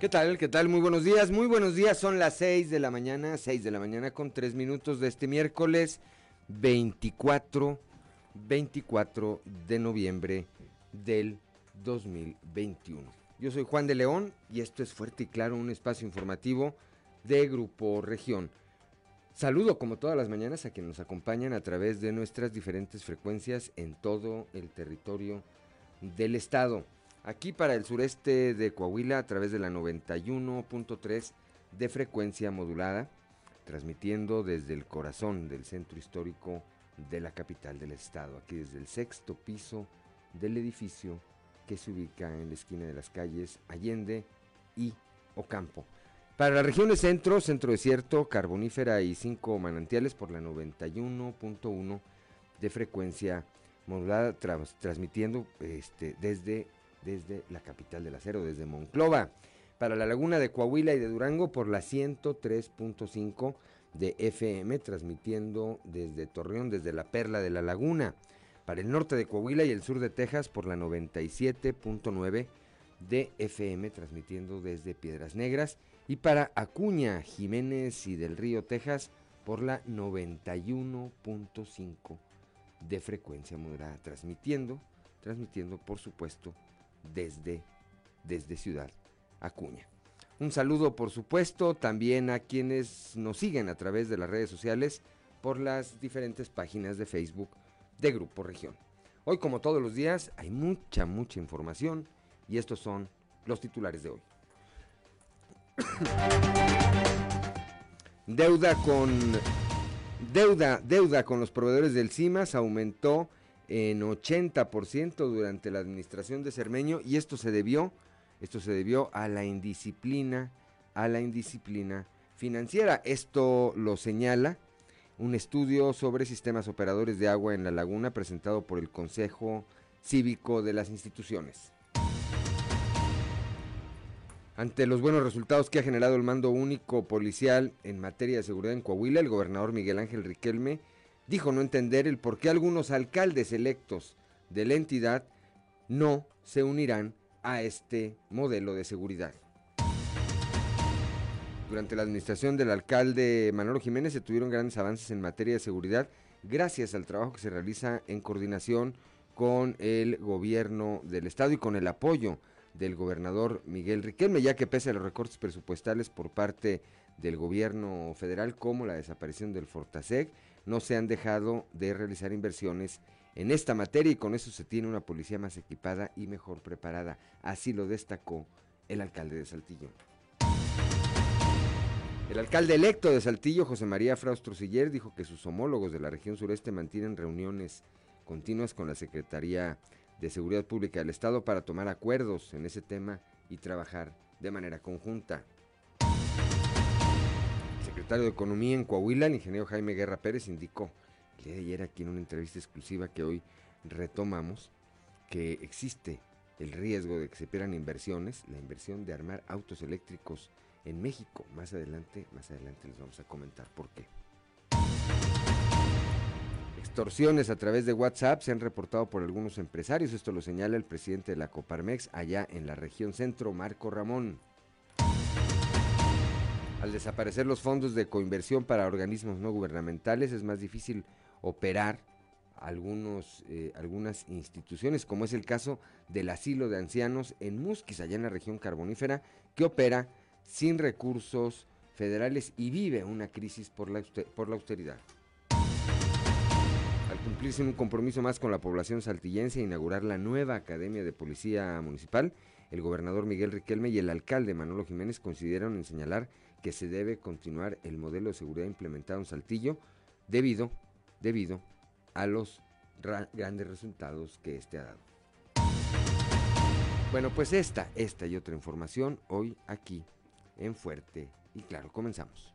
¿Qué tal? ¿Qué tal? Muy buenos días. Muy buenos días. Son las 6 de la mañana, 6 de la mañana con 3 minutos de este miércoles 24, 24 de noviembre del 2021. Yo soy Juan de León y esto es Fuerte y Claro, un espacio informativo de Grupo Región. Saludo como todas las mañanas a quienes nos acompañan a través de nuestras diferentes frecuencias en todo el territorio del estado. Aquí para el sureste de Coahuila a través de la 91.3 de frecuencia modulada, transmitiendo desde el corazón del centro histórico de la capital del estado, aquí desde el sexto piso del edificio que se ubica en la esquina de las calles Allende y Ocampo. Para las regiones centro, centro desierto, carbonífera y cinco manantiales por la 91.1 de frecuencia modulada, transmitiendo este, desde desde la capital del acero, desde Monclova. Para la laguna de Coahuila y de Durango por la 103.5 de FM, transmitiendo desde Torreón, desde la Perla de la Laguna. Para el norte de Coahuila y el sur de Texas por la 97.9 de FM, transmitiendo desde Piedras Negras. Y para Acuña, Jiménez y del Río, Texas, por la 91.5 de frecuencia moderada, transmitiendo, transmitiendo por supuesto desde, desde Ciudad Acuña. Un saludo, por supuesto, también a quienes nos siguen a través de las redes sociales por las diferentes páginas de Facebook de Grupo Región. Hoy, como todos los días, hay mucha, mucha información y estos son los titulares de hoy. deuda con deuda, deuda con los proveedores del CIMAS aumentó en 80% durante la administración de Cermeño y esto se debió, esto se debió a la indisciplina, a la indisciplina financiera. Esto lo señala un estudio sobre sistemas operadores de agua en la laguna presentado por el Consejo Cívico de las instituciones. Ante los buenos resultados que ha generado el mando único policial en materia de seguridad en Coahuila, el gobernador Miguel Ángel Riquelme dijo no entender el por qué algunos alcaldes electos de la entidad no se unirán a este modelo de seguridad. Durante la administración del alcalde Manolo Jiménez se tuvieron grandes avances en materia de seguridad gracias al trabajo que se realiza en coordinación con el gobierno del estado y con el apoyo del gobernador Miguel Riquelme, ya que pese a los recortes presupuestales por parte del gobierno federal como la desaparición del Fortaseg, no se han dejado de realizar inversiones en esta materia y con eso se tiene una policía más equipada y mejor preparada. Así lo destacó el alcalde de Saltillo. El alcalde electo de Saltillo, José María Fraustro Siller, dijo que sus homólogos de la región sureste mantienen reuniones continuas con la Secretaría de Seguridad Pública del Estado para tomar acuerdos en ese tema y trabajar de manera conjunta secretario de Economía en Coahuila, el ingeniero Jaime Guerra Pérez, indicó el día de ayer aquí en una entrevista exclusiva que hoy retomamos que existe el riesgo de que se pierdan inversiones, la inversión de armar autos eléctricos en México. Más adelante, más adelante les vamos a comentar por qué. Extorsiones a través de WhatsApp se han reportado por algunos empresarios. Esto lo señala el presidente de la Coparmex allá en la región centro, Marco Ramón. Al desaparecer los fondos de coinversión para organismos no gubernamentales es más difícil operar algunos, eh, algunas instituciones, como es el caso del asilo de ancianos en Musquis, allá en la región carbonífera, que opera sin recursos federales y vive una crisis por la, por la austeridad. Al cumplirse un compromiso más con la población saltillense e inaugurar la nueva Academia de Policía Municipal, el gobernador Miguel Riquelme y el alcalde Manolo Jiménez consideraron en señalar que se debe continuar el modelo de seguridad implementado en Saltillo debido, debido a los grandes resultados que este ha dado. Bueno, pues esta, esta y otra información hoy aquí en Fuerte y Claro. Comenzamos.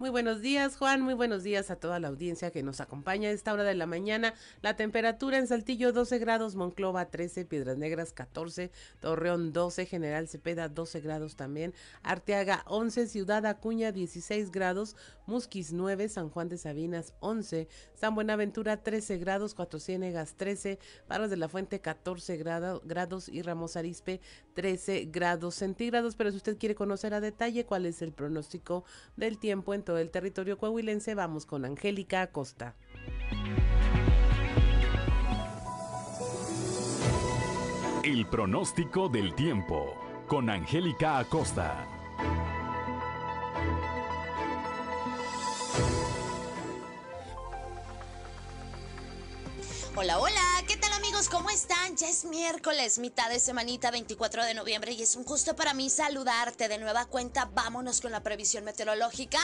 Muy buenos días, Juan. Muy buenos días a toda la audiencia que nos acompaña a esta hora de la mañana. La temperatura en Saltillo 12 grados, Monclova 13, Piedras Negras 14, Torreón 12, General Cepeda 12 grados también, Arteaga 11, Ciudad Acuña 16 grados, Musquis 9, San Juan de Sabinas 11, San Buenaventura 13 grados, Cuatro Ciénegas 13, Paros de la Fuente 14 grados y Ramos Arispe 13 grados centígrados. Pero si usted quiere conocer a detalle cuál es el pronóstico del tiempo en todo el territorio coahuilense, vamos con Angélica Acosta. El pronóstico del tiempo con Angélica Acosta. Hola, hola, ¿qué tal amigos? ¿Cómo están? Ya es miércoles, mitad de semanita, 24 de noviembre y es un gusto para mí saludarte de nueva cuenta. Vámonos con la previsión meteorológica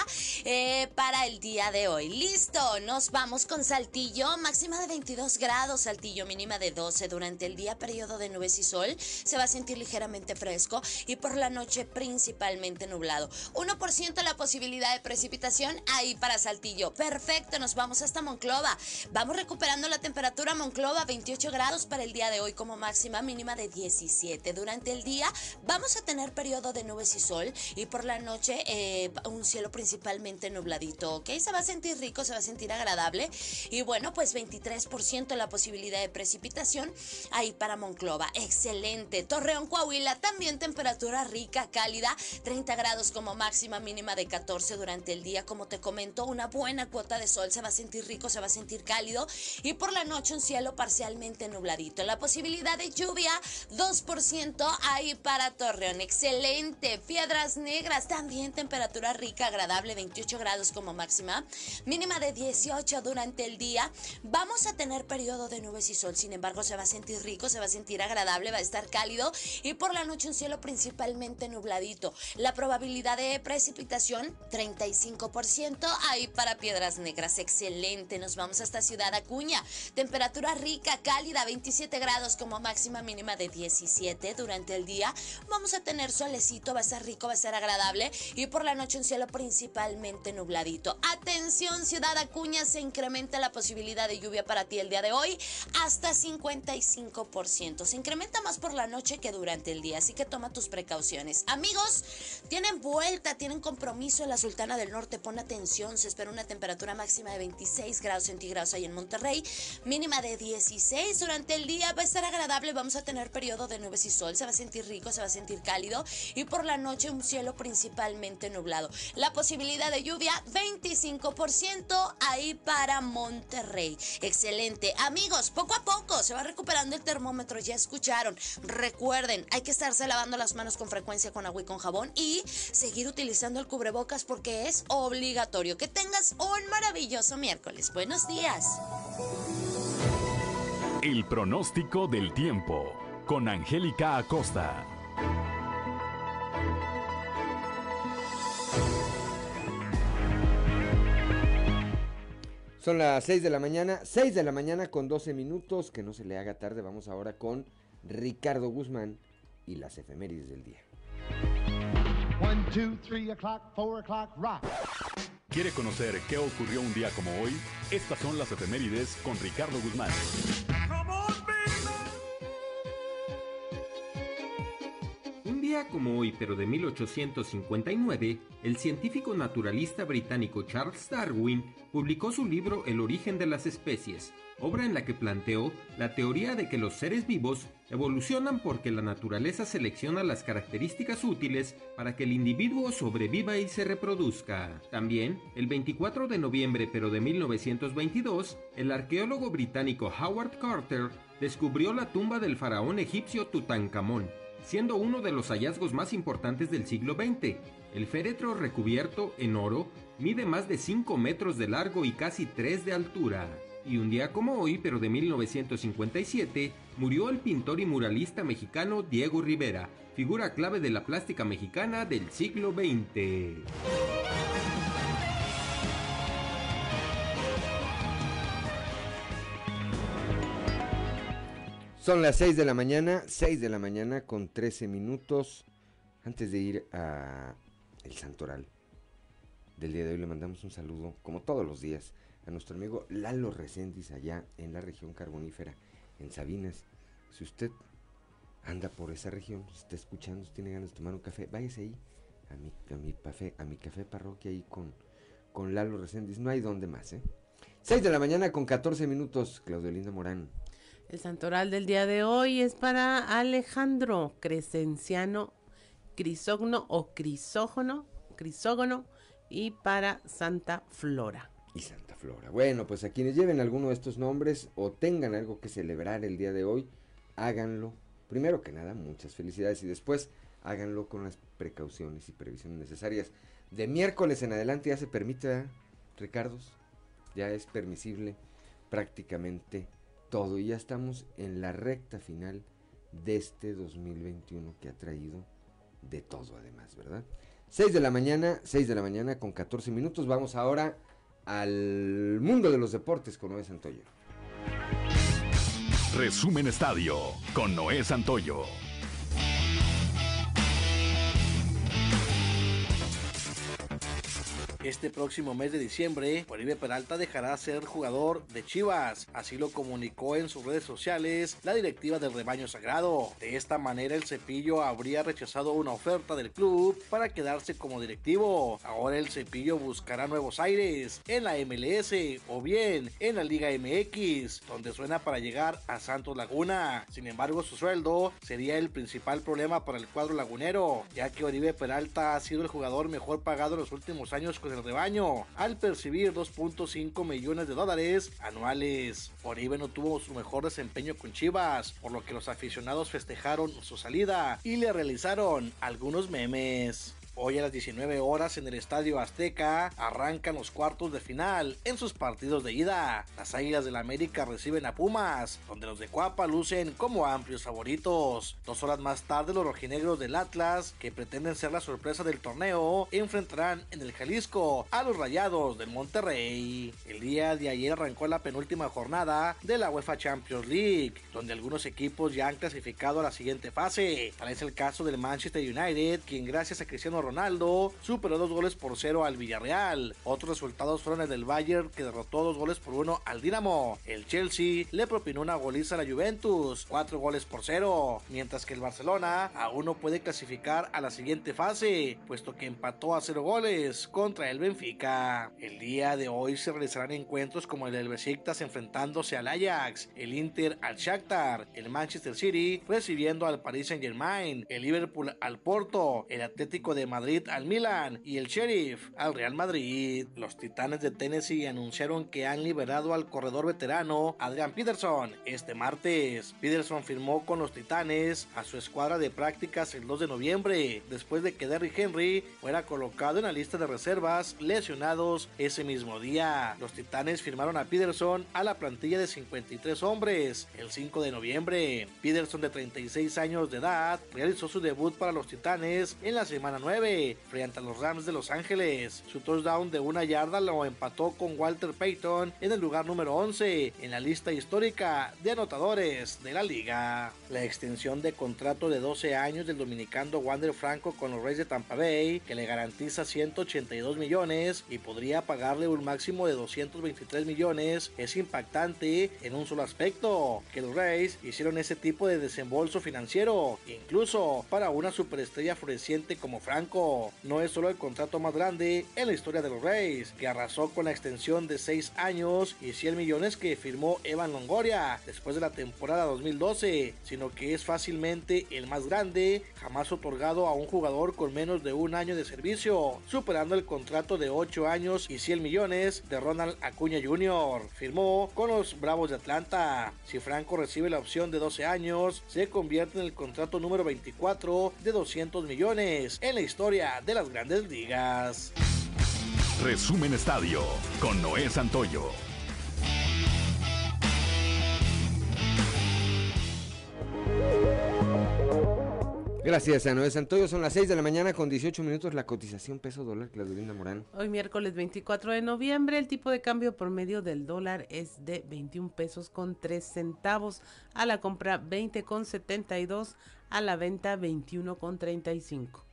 eh, para el día de hoy. Listo, nos vamos con Saltillo, máxima de 22 grados, Saltillo mínima de 12 durante el día, periodo de nubes y sol. Se va a sentir ligeramente fresco y por la noche principalmente nublado. 1% la posibilidad de precipitación ahí para Saltillo. Perfecto, nos vamos hasta Monclova. Vamos recuperando la temperatura Monclova 28 grados para el día de hoy como máxima mínima de 17. Durante el día vamos a tener periodo de nubes y sol y por la noche eh, un cielo principalmente nubladito, ¿ok? Se va a sentir rico, se va a sentir agradable y bueno, pues 23% la posibilidad de precipitación ahí para Monclova. Excelente. Torreón, Coahuila, también temperatura rica, cálida, 30 grados como máxima mínima de 14 durante el día. Como te comento, una buena cuota de sol, se va a sentir rico, se va a sentir cálido y por la noche un cielo parcialmente nubladito. La posibilidad de lluvia, 2% ahí para Torreón. Excelente. Piedras Negras, también temperatura rica, agradable, 28 grados como máxima. Mínima de 18 durante el día. Vamos a tener periodo de nubes y sol, sin embargo se va a sentir rico, se va a sentir agradable, va a estar cálido y por la noche un cielo principalmente nubladito. La probabilidad de precipitación, 35% ahí para Piedras Negras. Excelente. Nos vamos hasta Ciudad Acuña. Temperatura rica, cálida, 27 grados como máxima mínima de 17 durante el día. Vamos a tener solecito, va a ser rico, va a ser agradable y por la noche un cielo principalmente nubladito. Atención, ciudad Acuña, se incrementa la posibilidad de lluvia para ti el día de hoy hasta 55%. Se incrementa más por la noche que durante el día, así que toma tus precauciones. Amigos, tienen vuelta, tienen compromiso en la Sultana del Norte, pon atención, se espera una temperatura máxima de 26 grados centígrados ahí en Monterrey, mínima de 16 durante el día. Va a estar agradable, vamos a tener periodo de nubes y sol, se va a sentir rico, se va a sentir cálido y por la noche un cielo principalmente nublado. La posibilidad de lluvia 25% ahí para Monterrey. Excelente. Amigos, poco a poco se va recuperando el termómetro, ya escucharon. Recuerden, hay que estarse lavando las manos con frecuencia con agua y con jabón y seguir utilizando el cubrebocas porque es obligatorio. Que tengas un maravilloso miércoles. Buenos días. El pronóstico del tiempo con Angélica Acosta. Son las 6 de la mañana, 6 de la mañana con 12 minutos, que no se le haga tarde. Vamos ahora con Ricardo Guzmán y las efemérides del día. 1, 2, 3 o'clock, 4 o'clock, rock. ¿Quiere conocer qué ocurrió un día como hoy? Estas son las efemérides con Ricardo Guzmán. Como hoy, pero de 1859, el científico naturalista británico Charles Darwin publicó su libro El origen de las especies, obra en la que planteó la teoría de que los seres vivos evolucionan porque la naturaleza selecciona las características útiles para que el individuo sobreviva y se reproduzca. También, el 24 de noviembre pero de 1922, el arqueólogo británico Howard Carter descubrió la tumba del faraón egipcio Tutankamón, siendo uno de los hallazgos más importantes del siglo XX. El féretro recubierto en oro mide más de 5 metros de largo y casi 3 de altura. Y un día como hoy, pero de 1957, murió el pintor y muralista mexicano Diego Rivera, figura clave de la plástica mexicana del siglo XX. Son las 6 de la mañana, 6 de la mañana con 13 minutos. Antes de ir a el Santoral del día de hoy le mandamos un saludo, como todos los días, a nuestro amigo Lalo Recendis allá en la región carbonífera, en Sabinas. Si usted anda por esa región, está escuchando, tiene ganas de tomar un café, váyase ahí a mi, a mi, café, a mi café parroquia ahí con, con Lalo Recendis. No hay donde más, ¿eh? 6 de la mañana con 14 minutos, Claudio Linda Morán. El santoral del día de hoy es para Alejandro Crescenciano Crisogno o Crisógono, Crisógono y para Santa Flora. Y Santa Flora. Bueno, pues a quienes lleven alguno de estos nombres o tengan algo que celebrar el día de hoy, háganlo. Primero que nada, muchas felicidades y después háganlo con las precauciones y previsiones necesarias. De miércoles en adelante ya se permite, Ricardos, ya es permisible prácticamente todo y ya estamos en la recta final de este 2021 que ha traído de todo además, ¿verdad? 6 de la mañana, 6 de la mañana con 14 minutos. Vamos ahora al mundo de los deportes con Noé Santoyo. Resumen Estadio con Noé Santoyo. Este próximo mes de diciembre, Oribe Peralta dejará ser jugador de Chivas. Así lo comunicó en sus redes sociales la directiva del rebaño sagrado. De esta manera, el cepillo habría rechazado una oferta del club para quedarse como directivo. Ahora el cepillo buscará nuevos aires en la MLS o bien en la Liga MX, donde suena para llegar a Santos Laguna. Sin embargo, su sueldo sería el principal problema para el cuadro lagunero, ya que Oribe Peralta ha sido el jugador mejor pagado en los últimos años con el rebaño, al percibir 2.5 millones de dólares anuales. Oribe no tuvo su mejor desempeño con Chivas, por lo que los aficionados festejaron su salida y le realizaron algunos memes. Hoy a las 19 horas en el Estadio Azteca arrancan los cuartos de final en sus partidos de ida. Las Águilas del la América reciben a Pumas, donde los de Cuapa lucen como amplios favoritos. Dos horas más tarde los rojinegros del Atlas, que pretenden ser la sorpresa del torneo, enfrentarán en el Jalisco a los Rayados del Monterrey. El día de ayer arrancó la penúltima jornada de la UEFA Champions League, donde algunos equipos ya han clasificado a la siguiente fase. Tal es el caso del Manchester United, quien gracias a Cristiano Ronaldo superó dos goles por cero al Villarreal. Otros resultados fueron el del Bayern que derrotó dos goles por uno al Dinamo. El Chelsea le propinó una goliza a la Juventus, cuatro goles por cero. Mientras que el Barcelona aún no puede clasificar a la siguiente fase, puesto que empató a cero goles contra el Benfica. El día de hoy se realizarán encuentros como el del Besiktas enfrentándose al Ajax, el Inter al Shakhtar, el Manchester City recibiendo al Paris Saint Germain, el Liverpool al Porto, el Atlético de Madrid al Milan y el Sheriff al Real Madrid. Los Titanes de Tennessee anunciaron que han liberado al corredor veterano Adrian Peterson este martes. Peterson firmó con los Titanes a su escuadra de prácticas el 2 de noviembre, después de que Derrick Henry fuera colocado en la lista de reservas lesionados ese mismo día. Los Titanes firmaron a Peterson a la plantilla de 53 hombres el 5 de noviembre. Peterson de 36 años de edad realizó su debut para los Titanes en la semana 9 frente a los Rams de Los Ángeles. Su touchdown de una yarda lo empató con Walter Payton en el lugar número 11 en la lista histórica de anotadores de la liga. La extensión de contrato de 12 años del dominicano Wander Franco con los Reyes de Tampa Bay, que le garantiza 182 millones y podría pagarle un máximo de 223 millones, es impactante en un solo aspecto, que los Reyes hicieron ese tipo de desembolso financiero, incluso para una superestrella floreciente como Franco no es solo el contrato más grande en la historia de los Rays, que arrasó con la extensión de 6 años y 100 millones que firmó Evan Longoria después de la temporada 2012, sino que es fácilmente el más grande jamás otorgado a un jugador con menos de un año de servicio, superando el contrato de 8 años y 100 millones de Ronald Acuña Jr. Firmó con los Bravos de Atlanta. Si Franco recibe la opción de 12 años, se convierte en el contrato número 24 de 200 millones en la historia historia de las grandes ligas. Resumen Estadio con Noé Santoyo. Gracias a Noé Santoyo. Son las 6 de la mañana con 18 minutos. La cotización peso dólar, Claudelina Morán. Hoy miércoles 24 de noviembre. El tipo de cambio promedio del dólar es de 21 pesos con 3 centavos. A la compra 20 con 72. A la venta 21 con 35.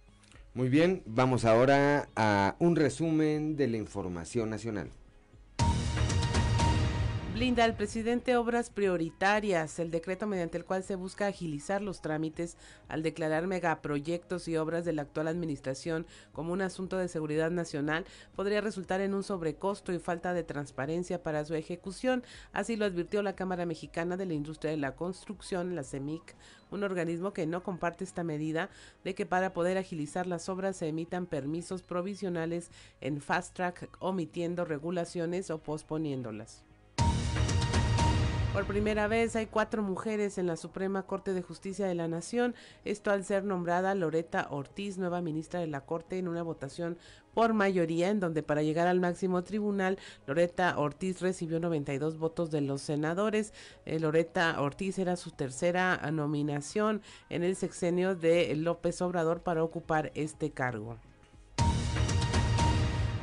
Muy bien, vamos ahora a un resumen de la información nacional. Blinda al presidente obras prioritarias, el decreto mediante el cual se busca agilizar los trámites al declarar megaproyectos y obras de la actual administración como un asunto de seguridad nacional podría resultar en un sobrecosto y falta de transparencia para su ejecución. Así lo advirtió la Cámara Mexicana de la Industria de la Construcción, la CEMIC, un organismo que no comparte esta medida de que para poder agilizar las obras se emitan permisos provisionales en fast track, omitiendo regulaciones o posponiéndolas. Por primera vez hay cuatro mujeres en la Suprema Corte de Justicia de la Nación, esto al ser nombrada Loreta Ortiz, nueva ministra de la Corte, en una votación por mayoría, en donde para llegar al máximo tribunal, Loreta Ortiz recibió 92 votos de los senadores. Eh, Loreta Ortiz era su tercera nominación en el sexenio de López Obrador para ocupar este cargo.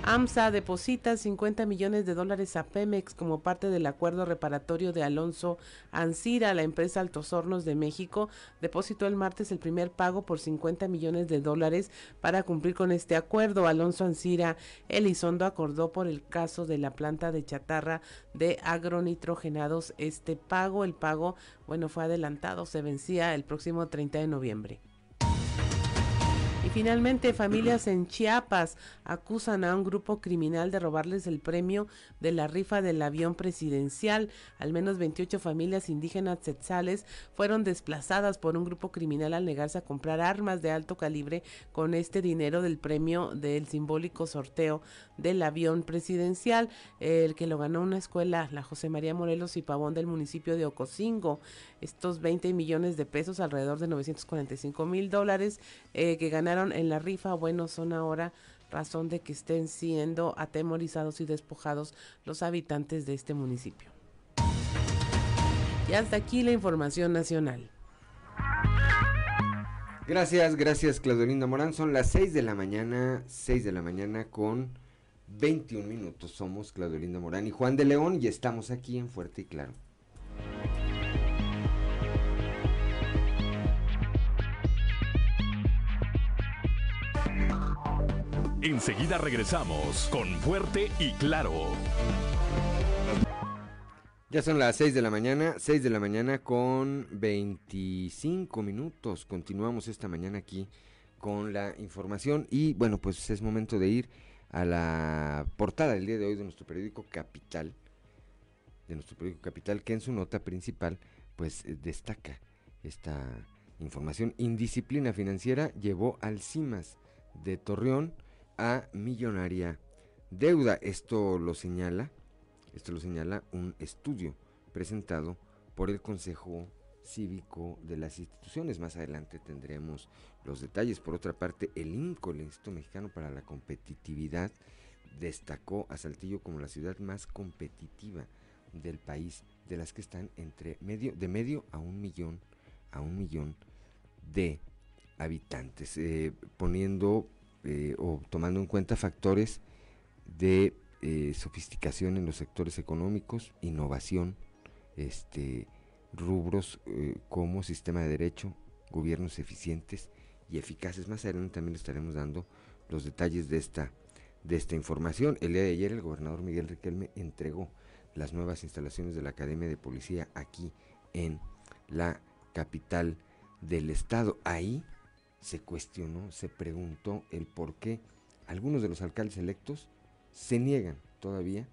AMSA deposita 50 millones de dólares a Pemex como parte del acuerdo reparatorio de Alonso Ancira. La empresa Altos Hornos de México depositó el martes el primer pago por 50 millones de dólares para cumplir con este acuerdo. Alonso Ancira Elizondo acordó por el caso de la planta de chatarra de agronitrogenados este pago. El pago, bueno, fue adelantado, se vencía el próximo 30 de noviembre. Y finalmente, familias en Chiapas acusan a un grupo criminal de robarles el premio de la rifa del avión presidencial. Al menos 28 familias indígenas tzetzales fueron desplazadas por un grupo criminal al negarse a comprar armas de alto calibre con este dinero del premio del simbólico sorteo del avión presidencial, el que lo ganó una escuela, la José María Morelos y Pavón del municipio de Ocosingo. Estos 20 millones de pesos, alrededor de 945 mil dólares, eh, que ganaron en la rifa, bueno, son ahora razón de que estén siendo atemorizados y despojados los habitantes de este municipio. Y hasta aquí la información nacional. Gracias, gracias Claudelinda Morán. Son las 6 de la mañana, 6 de la mañana con 21 minutos. Somos Claudelinda Morán y Juan de León y estamos aquí en Fuerte y Claro. Enseguida regresamos con Fuerte y Claro. Ya son las 6 de la mañana, 6 de la mañana con 25 minutos. Continuamos esta mañana aquí con la información y bueno, pues es momento de ir a la portada del día de hoy de nuestro periódico Capital, de nuestro periódico Capital, que en su nota principal pues eh, destaca esta información. Indisciplina financiera llevó al CIMAS de Torreón a millonaria deuda. Esto lo señala, esto lo señala un estudio presentado por el Consejo Cívico de las Instituciones. Más adelante tendremos los detalles. Por otra parte, el INCO, el Instituto Mexicano para la Competitividad, destacó a Saltillo como la ciudad más competitiva del país, de las que están entre medio, de medio a un millón, a un millón de habitantes, eh, poniendo eh, o tomando en cuenta factores de eh, sofisticación en los sectores económicos, innovación, este, rubros eh, como sistema de derecho, gobiernos eficientes y eficaces. Más adelante también estaremos dando los detalles de esta, de esta información. El día de ayer el gobernador Miguel Riquelme entregó las nuevas instalaciones de la Academia de Policía aquí en la capital del estado. Ahí se cuestionó, se preguntó el por qué algunos de los alcaldes electos se niegan todavía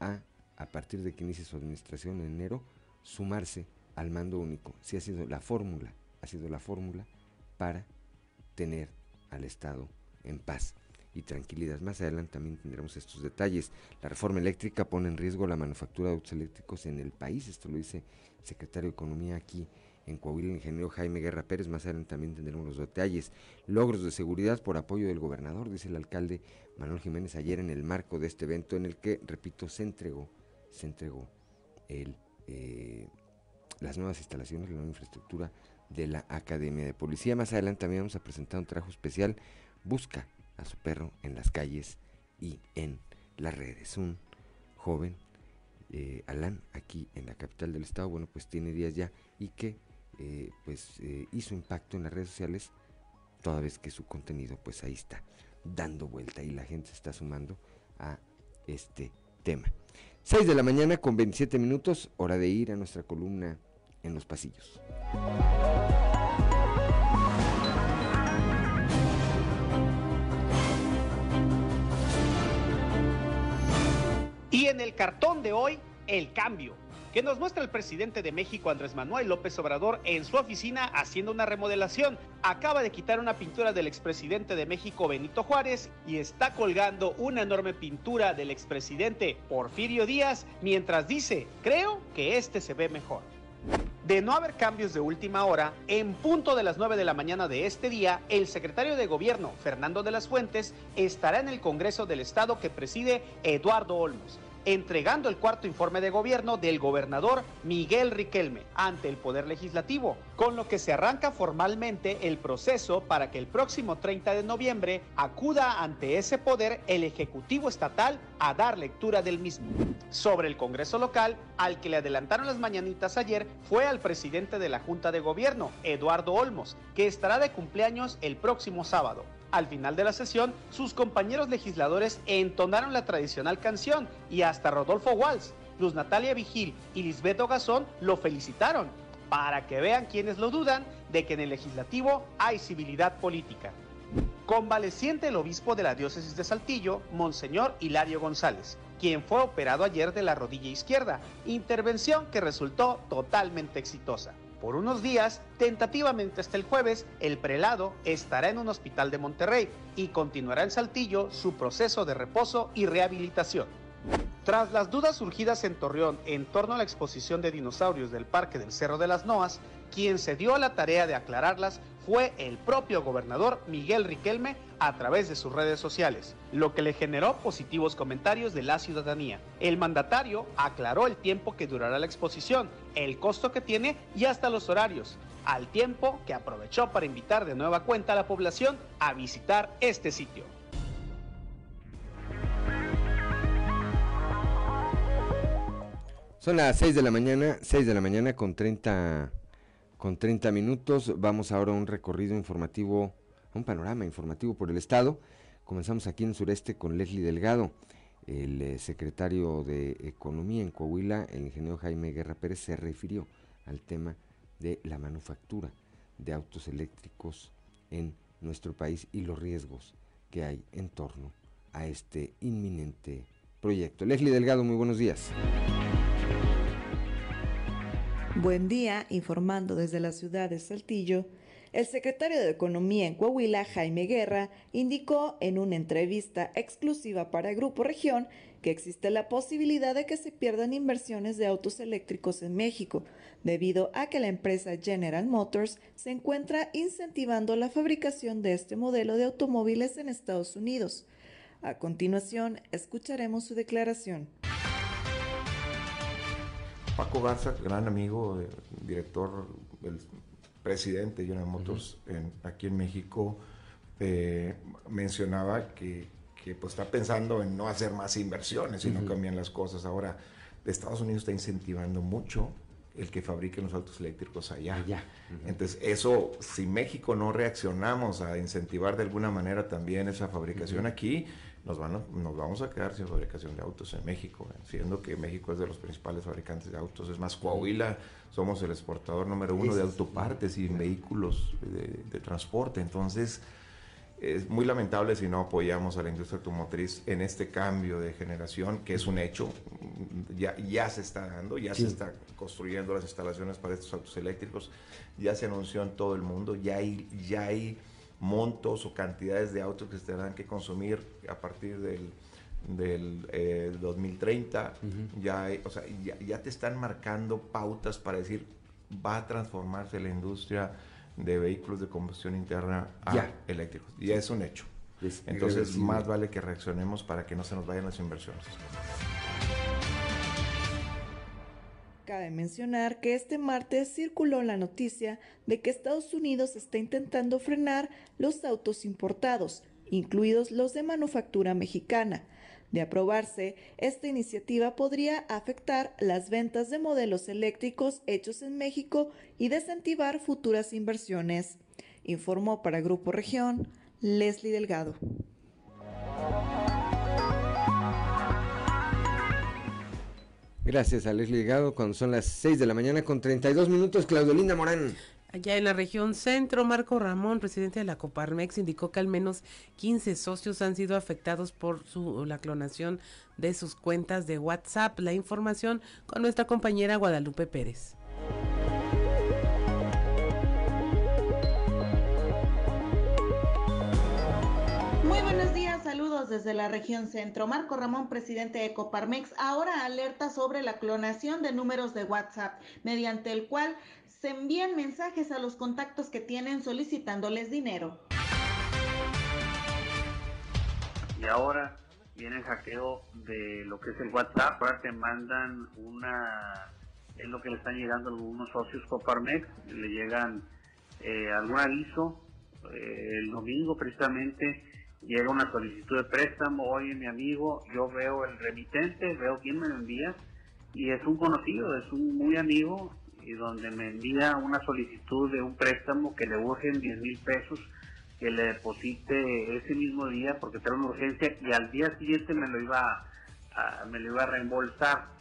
a, a partir de que inicie su administración en enero, sumarse al mando único. Si ha sido la fórmula, ha sido la fórmula para tener al Estado en paz y tranquilidad. Más adelante también tendremos estos detalles. La reforma eléctrica pone en riesgo la manufactura de autos eléctricos en el país. Esto lo dice el secretario de Economía aquí en Coahuila, el ingeniero Jaime Guerra Pérez. Más adelante también tendremos los detalles. Logros de seguridad por apoyo del gobernador, dice el alcalde Manuel Jiménez ayer en el marco de este evento en el que, repito, se entregó, se entregó eh, las nuevas instalaciones, la nueva infraestructura de la Academia de Policía. Más adelante también vamos a presentar un trabajo especial. Busca a su perro en las calles y en las redes. Un joven, eh, Alan, aquí en la capital del estado, bueno, pues tiene días ya y que eh, pues eh, hizo impacto en las redes sociales, toda vez que su contenido pues ahí está dando vuelta y la gente se está sumando a este tema. 6 de la mañana con 27 minutos, hora de ir a nuestra columna en los pasillos. Y en el cartón de hoy, el cambio que nos muestra el presidente de México, Andrés Manuel López Obrador, en su oficina haciendo una remodelación. Acaba de quitar una pintura del expresidente de México, Benito Juárez, y está colgando una enorme pintura del expresidente Porfirio Díaz, mientras dice, creo que este se ve mejor. De no haber cambios de última hora, en punto de las 9 de la mañana de este día, el secretario de Gobierno, Fernando de las Fuentes, estará en el Congreso del Estado que preside Eduardo Olmos entregando el cuarto informe de gobierno del gobernador Miguel Riquelme ante el Poder Legislativo, con lo que se arranca formalmente el proceso para que el próximo 30 de noviembre acuda ante ese poder el Ejecutivo Estatal a dar lectura del mismo. Sobre el Congreso local, al que le adelantaron las mañanitas ayer fue al presidente de la Junta de Gobierno, Eduardo Olmos, que estará de cumpleaños el próximo sábado. Al final de la sesión, sus compañeros legisladores entonaron la tradicional canción y hasta Rodolfo Walsh, Luz Natalia Vigil y Lisbeto Gazón lo felicitaron, para que vean quienes lo dudan de que en el legislativo hay civilidad política. Convaleciente el obispo de la diócesis de Saltillo, Monseñor Hilario González, quien fue operado ayer de la rodilla izquierda, intervención que resultó totalmente exitosa. Por unos días, tentativamente hasta el jueves, el prelado estará en un hospital de Monterrey y continuará en Saltillo su proceso de reposo y rehabilitación. Tras las dudas surgidas en Torreón en torno a la exposición de dinosaurios del Parque del Cerro de las Noas, quien se dio a la tarea de aclararlas fue el propio gobernador Miguel Riquelme a través de sus redes sociales, lo que le generó positivos comentarios de la ciudadanía. El mandatario aclaró el tiempo que durará la exposición, el costo que tiene y hasta los horarios, al tiempo que aprovechó para invitar de nueva cuenta a la población a visitar este sitio. Son las 6 de la mañana, 6 de la mañana con 30 con 30 minutos. Vamos ahora a un recorrido informativo, a un panorama informativo por el Estado. Comenzamos aquí en sureste con Leslie Delgado, el eh, secretario de Economía en Coahuila, el ingeniero Jaime Guerra Pérez, se refirió al tema de la manufactura de autos eléctricos en nuestro país y los riesgos que hay en torno a este inminente proyecto. Leslie Delgado, muy buenos días. Buen día, informando desde la ciudad de Saltillo. El secretario de Economía en Coahuila, Jaime Guerra, indicó en una entrevista exclusiva para Grupo Región que existe la posibilidad de que se pierdan inversiones de autos eléctricos en México, debido a que la empresa General Motors se encuentra incentivando la fabricación de este modelo de automóviles en Estados Unidos. A continuación, escucharemos su declaración. Paco Garza, gran amigo, eh, director, el presidente de General Motors aquí en México, eh, mencionaba que, pues, está pensando en no hacer más inversiones si no cambian las cosas. Ahora, Estados Unidos está incentivando mucho el que fabriquen los autos eléctricos allá. Entonces, eso, si México no reaccionamos a incentivar de alguna manera también esa fabricación aquí, nos, van nos vamos a quedar sin fabricación de autos en México, siendo que México es de los principales fabricantes de autos. Es más, Coahuila somos el exportador número uno de autopartes y vehículos de, transporte. Entonces, es muy lamentable si no apoyamos a la industria automotriz en este cambio de generación, que es un hecho, ya, ya se está dando, ya se está construyendo las instalaciones para estos autos eléctricos, ya se anunció en todo el mundo, ya hay, ya hay montos o cantidades de autos que se tendrán que consumir a partir del, del 2030. Eh, ya, o sea, ya, te están marcando pautas para decir, va a transformarse la industria de vehículos de combustión interna a eléctricos. Ya es un hecho. Entonces, más vale que reaccionemos para que no se nos vayan las inversiones. Cabe mencionar que este martes circuló la noticia de que Estados Unidos está intentando frenar los autos importados, incluidos los de manufactura mexicana. De aprobarse, esta iniciativa podría afectar las ventas de modelos eléctricos hechos en México y desincentivar futuras inversiones. Informó para Grupo Región Leslie Delgado. Gracias a Leslie Delgado, cuando son las 6 de la mañana con 32 minutos, Claudelinda Morán. Allá en la región centro, Marco Ramón, presidente de la Coparmex, indicó que al menos 15 socios han sido afectados por su, la clonación de sus cuentas de WhatsApp. La información con nuestra compañera Guadalupe Pérez. Desde la región centro. Marco Ramón, presidente de Coparmex, ahora alerta sobre la clonación de números de WhatsApp, mediante el cual se envían mensajes a los contactos que tienen solicitándoles dinero. Y ahora viene el hackeo de lo que es el WhatsApp. Ahora te mandan una, es lo que le están llegando algunos socios Coparmex, le llegan eh, algún aviso eh, el domingo precisamente llega una solicitud de préstamo, oye mi amigo, yo veo el remitente, veo quién me lo envía y es un conocido, es un muy amigo y donde me envía una solicitud de un préstamo que le urgen 10 mil pesos que le deposite ese mismo día porque tengo una urgencia y al día siguiente me lo iba a, me lo iba a reembolsar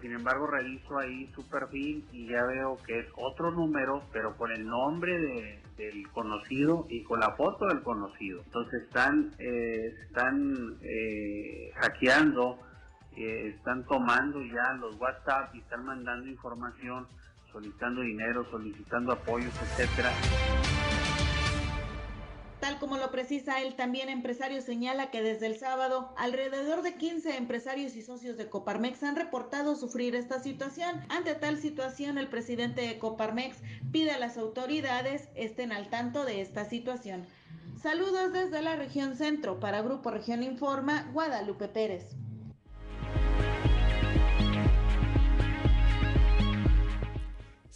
sin embargo, reviso ahí su perfil y ya veo que es otro número, pero con el nombre del conocido y con la foto del conocido. Entonces están, eh, están eh, hackeando, eh, están tomando ya los WhatsApp y están mandando información, solicitando dinero, solicitando apoyos, etcétera. Tal como lo precisa él, también empresario señala que desde el sábado alrededor de 15 empresarios y socios de Coparmex han reportado sufrir esta situación. Ante tal situación, el presidente de Coparmex pide a las autoridades estén al tanto de esta situación. Saludos desde la región centro. Para Grupo Región Informa, Guadalupe Pérez.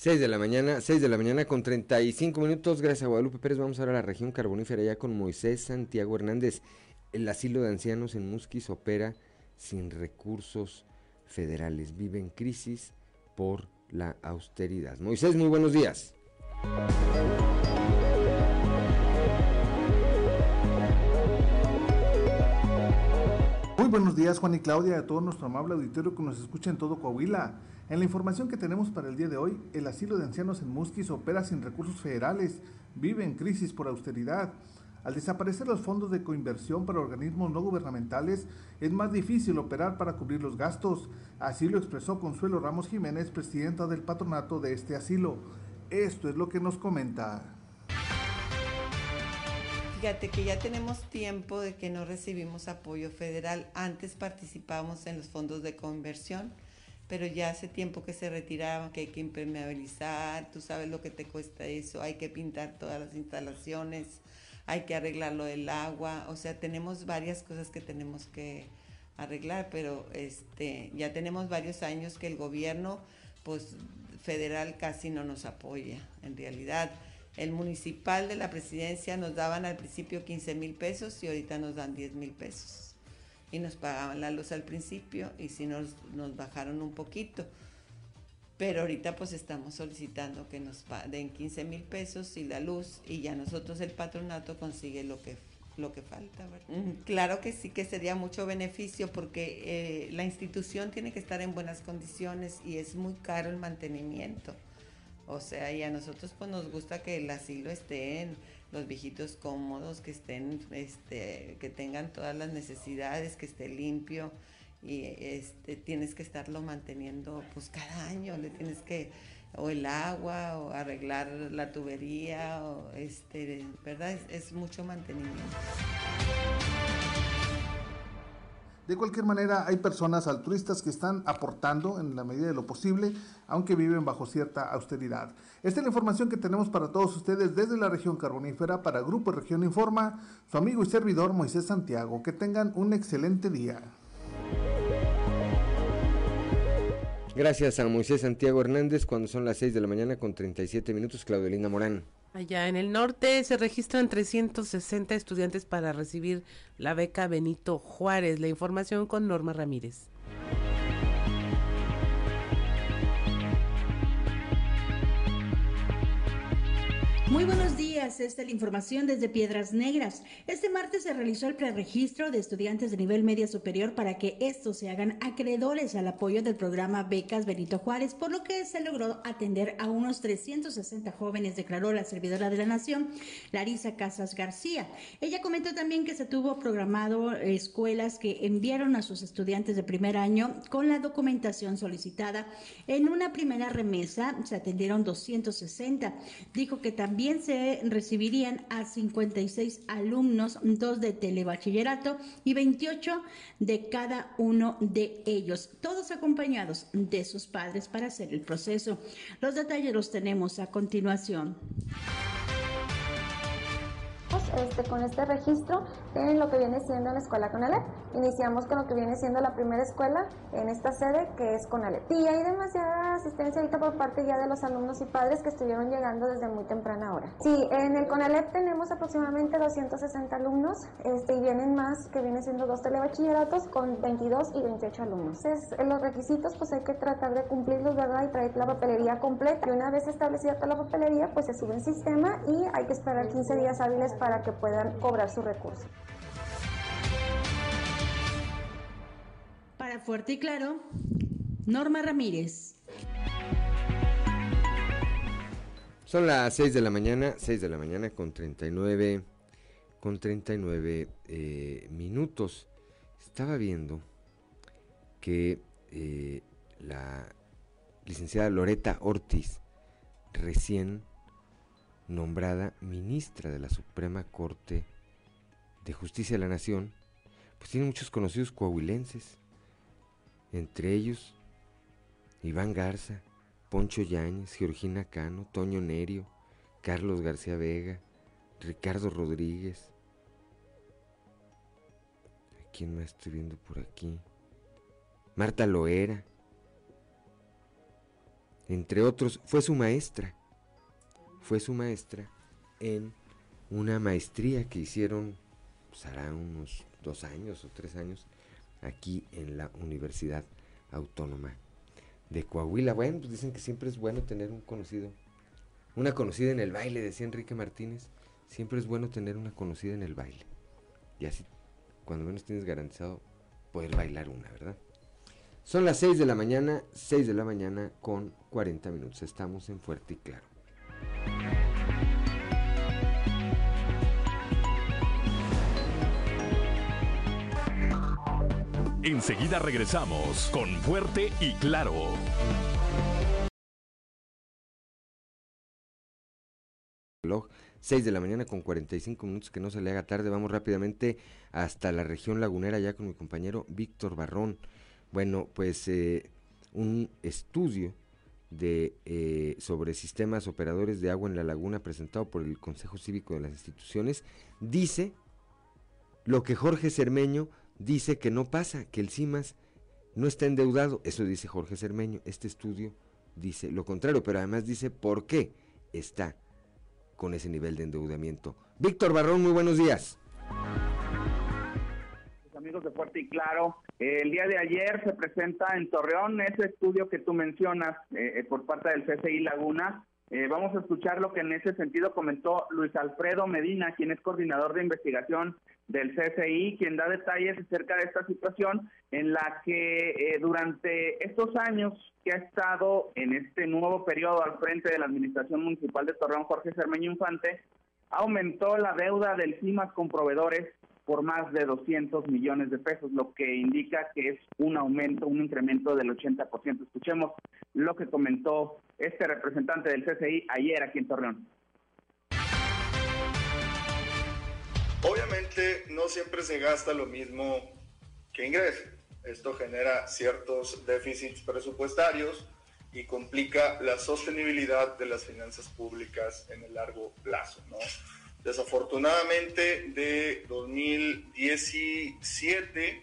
6 de la mañana, 6 de la mañana con 35 minutos. Gracias a Guadalupe Pérez. Vamos ahora a la región carbonífera ya con Moisés Santiago Hernández. El asilo de ancianos en Musquis opera sin recursos federales. Vive en crisis por la austeridad. Moisés, muy buenos días. Muy buenos días Juan y Claudia, a todo nuestro amable auditorio que nos escucha en todo Coahuila. En la información que tenemos para el día de hoy, el asilo de ancianos en Musquis opera sin recursos federales, vive en crisis por austeridad. Al desaparecer los fondos de coinversión para organismos no gubernamentales, es más difícil operar para cubrir los gastos. Así lo expresó Consuelo Ramos Jiménez, presidenta del patronato de este asilo. Esto es lo que nos comenta. Fíjate que ya tenemos tiempo de que no recibimos apoyo federal. Antes participábamos en los fondos de conversión pero ya hace tiempo que se retiraban, que hay que impermeabilizar, tú sabes lo que te cuesta eso, hay que pintar todas las instalaciones, hay que arreglar lo del agua, o sea, tenemos varias cosas que tenemos que arreglar, pero este, ya tenemos varios años que el gobierno pues federal casi no nos apoya, en realidad. El municipal de la presidencia nos daban al principio 15 mil pesos y ahorita nos dan 10 mil pesos y nos pagaban la luz al principio y si nos, nos bajaron un poquito. Pero ahorita pues estamos solicitando que nos den 15 mil pesos y la luz y ya nosotros el patronato consigue lo que, lo que falta. Claro que sí que sería mucho beneficio porque eh, la institución tiene que estar en buenas condiciones y es muy caro el mantenimiento. O sea, y a nosotros pues nos gusta que el asilo esté en los viejitos cómodos, que estén, este, que tengan todas las necesidades, que esté limpio y este, tienes que estarlo manteniendo pues cada año, le tienes que o el agua o arreglar la tubería o este, ¿verdad? es mucho mantenimiento. De cualquier manera, hay personas altruistas que están aportando en la medida de lo posible, aunque viven bajo cierta austeridad. Esta es la información que tenemos para todos ustedes desde la región carbonífera para Grupo Región Informa, su amigo y servidor Moisés Santiago. Que tengan un excelente día. Gracias a Moisés Santiago Hernández cuando son las 6 de la mañana con 37 minutos, Claudelina Morán. Allá en el norte se registran 360 estudiantes para recibir la beca Benito Juárez. La información con Norma Ramírez. Muy buenos días, esta es la información desde Piedras Negras. Este martes se realizó el preregistro de estudiantes de nivel media superior para que estos se hagan acreedores al apoyo del programa Becas Benito Juárez, por lo que se logró atender a unos 360 jóvenes, declaró la servidora de la Nación, Larisa Casas García. Ella comentó también que se tuvo programado escuelas que enviaron a sus estudiantes de primer año con la documentación solicitada. En una primera remesa se atendieron 260. Dijo que también también se recibirían a 56 alumnos, dos de telebachillerato y 28 de cada uno de ellos, todos acompañados de sus padres para hacer el proceso. Los detalles los tenemos a continuación. Este, con este registro en lo que viene siendo la escuela Conalep. Iniciamos con lo que viene siendo la primera escuela en esta sede que es Conalep. Y hay demasiada asistencia ahorita por parte ya de los alumnos y padres que estuvieron llegando desde muy temprana hora. Sí, en el Conalep tenemos aproximadamente 260 alumnos este, y vienen más que viene siendo dos telebachilleratos con 22 y 28 alumnos. Los requisitos pues hay que tratar de cumplirlos, ¿verdad? Y traer la papelería completa. Y una vez establecida toda la papelería pues se sube en sistema y hay que esperar 15 días hábiles para que puedan cobrar su recurso. Para Fuerte y Claro, Norma Ramírez. Son las 6 de la mañana, 6 de la mañana con 39, con 39 eh, minutos. Estaba viendo que eh, la licenciada Loreta Ortiz, recién nombrada ministra de la Suprema Corte de Justicia de la Nación, pues tiene muchos conocidos coahuilenses, entre ellos Iván Garza, Poncho Yáñez, Georgina Cano, Toño Nerio, Carlos García Vega, Ricardo Rodríguez. ¿A quién estoy viendo por aquí? Marta Loera. Entre otros, fue su maestra fue su maestra en una maestría que hicieron, pues unos dos años o tres años, aquí en la Universidad Autónoma de Coahuila. Bueno, pues dicen que siempre es bueno tener un conocido, una conocida en el baile, decía Enrique Martínez. Siempre es bueno tener una conocida en el baile. Y así, cuando menos tienes garantizado poder bailar una, ¿verdad? Son las 6 de la mañana, 6 de la mañana con 40 minutos. Estamos en Fuerte y Claro. Enseguida regresamos con Fuerte y Claro. Reloj 6 de la mañana con 45 minutos, que no se le haga tarde. Vamos rápidamente hasta la región lagunera ya con mi compañero Víctor Barrón. Bueno, pues eh, un estudio de, eh, sobre sistemas operadores de agua en la laguna presentado por el Consejo Cívico de las Instituciones dice lo que Jorge Cermeño dice que no pasa, que el CIMAS no está endeudado. Eso dice Jorge Cermeño. Este estudio dice lo contrario, pero además dice por qué está con ese nivel de endeudamiento. Víctor Barrón, muy buenos días amigos de Fuerte y Claro. el día de ayer se presenta en Torreón ese estudio que tú mencionas eh, eh, por parte del CCI Laguna. Eh, vamos a escuchar lo que en ese sentido comentó Luis Alfredo Medina, quien es coordinador de investigación del CCI, quien da detalles acerca de esta situación en la que durante estos años que ha estado en este nuevo periodo al frente de la Administración Municipal de Torreón, Jorge Cermeño Infante, aumentó la deuda del CIMAS con proveedores por más de 200 millones de pesos, lo que indica que es un aumento, un incremento del 80%. Escuchemos lo que comentó este representante del CCI ayer aquí en Torreón. Obviamente no siempre se gasta lo mismo que ingresa. Esto genera ciertos déficits presupuestarios y complica la sostenibilidad de las finanzas públicas en el largo plazo, ¿no? Desafortunadamente, de 2017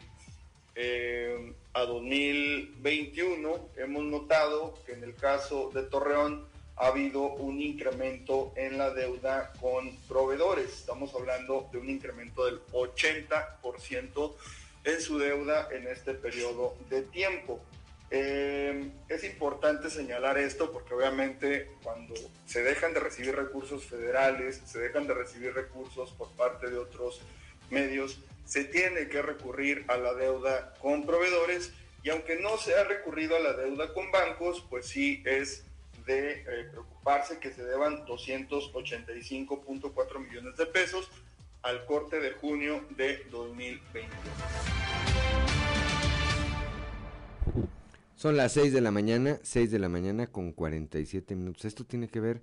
eh, a 2021, hemos notado que en el caso de Torreón ha habido un incremento en la deuda con proveedores. Estamos hablando de un incremento del 80% en su deuda en este periodo de tiempo. Eh, es importante señalar esto porque obviamente cuando se dejan de recibir recursos federales, se dejan de recibir recursos por parte de otros medios, se tiene que recurrir a la deuda con proveedores y aunque no se ha recurrido a la deuda con bancos, pues sí es de eh, preocuparse que se deban 285.4 millones de pesos al corte de junio de 2020. Son las 6 de la mañana, 6 de la mañana con 47 minutos. Esto tiene que ver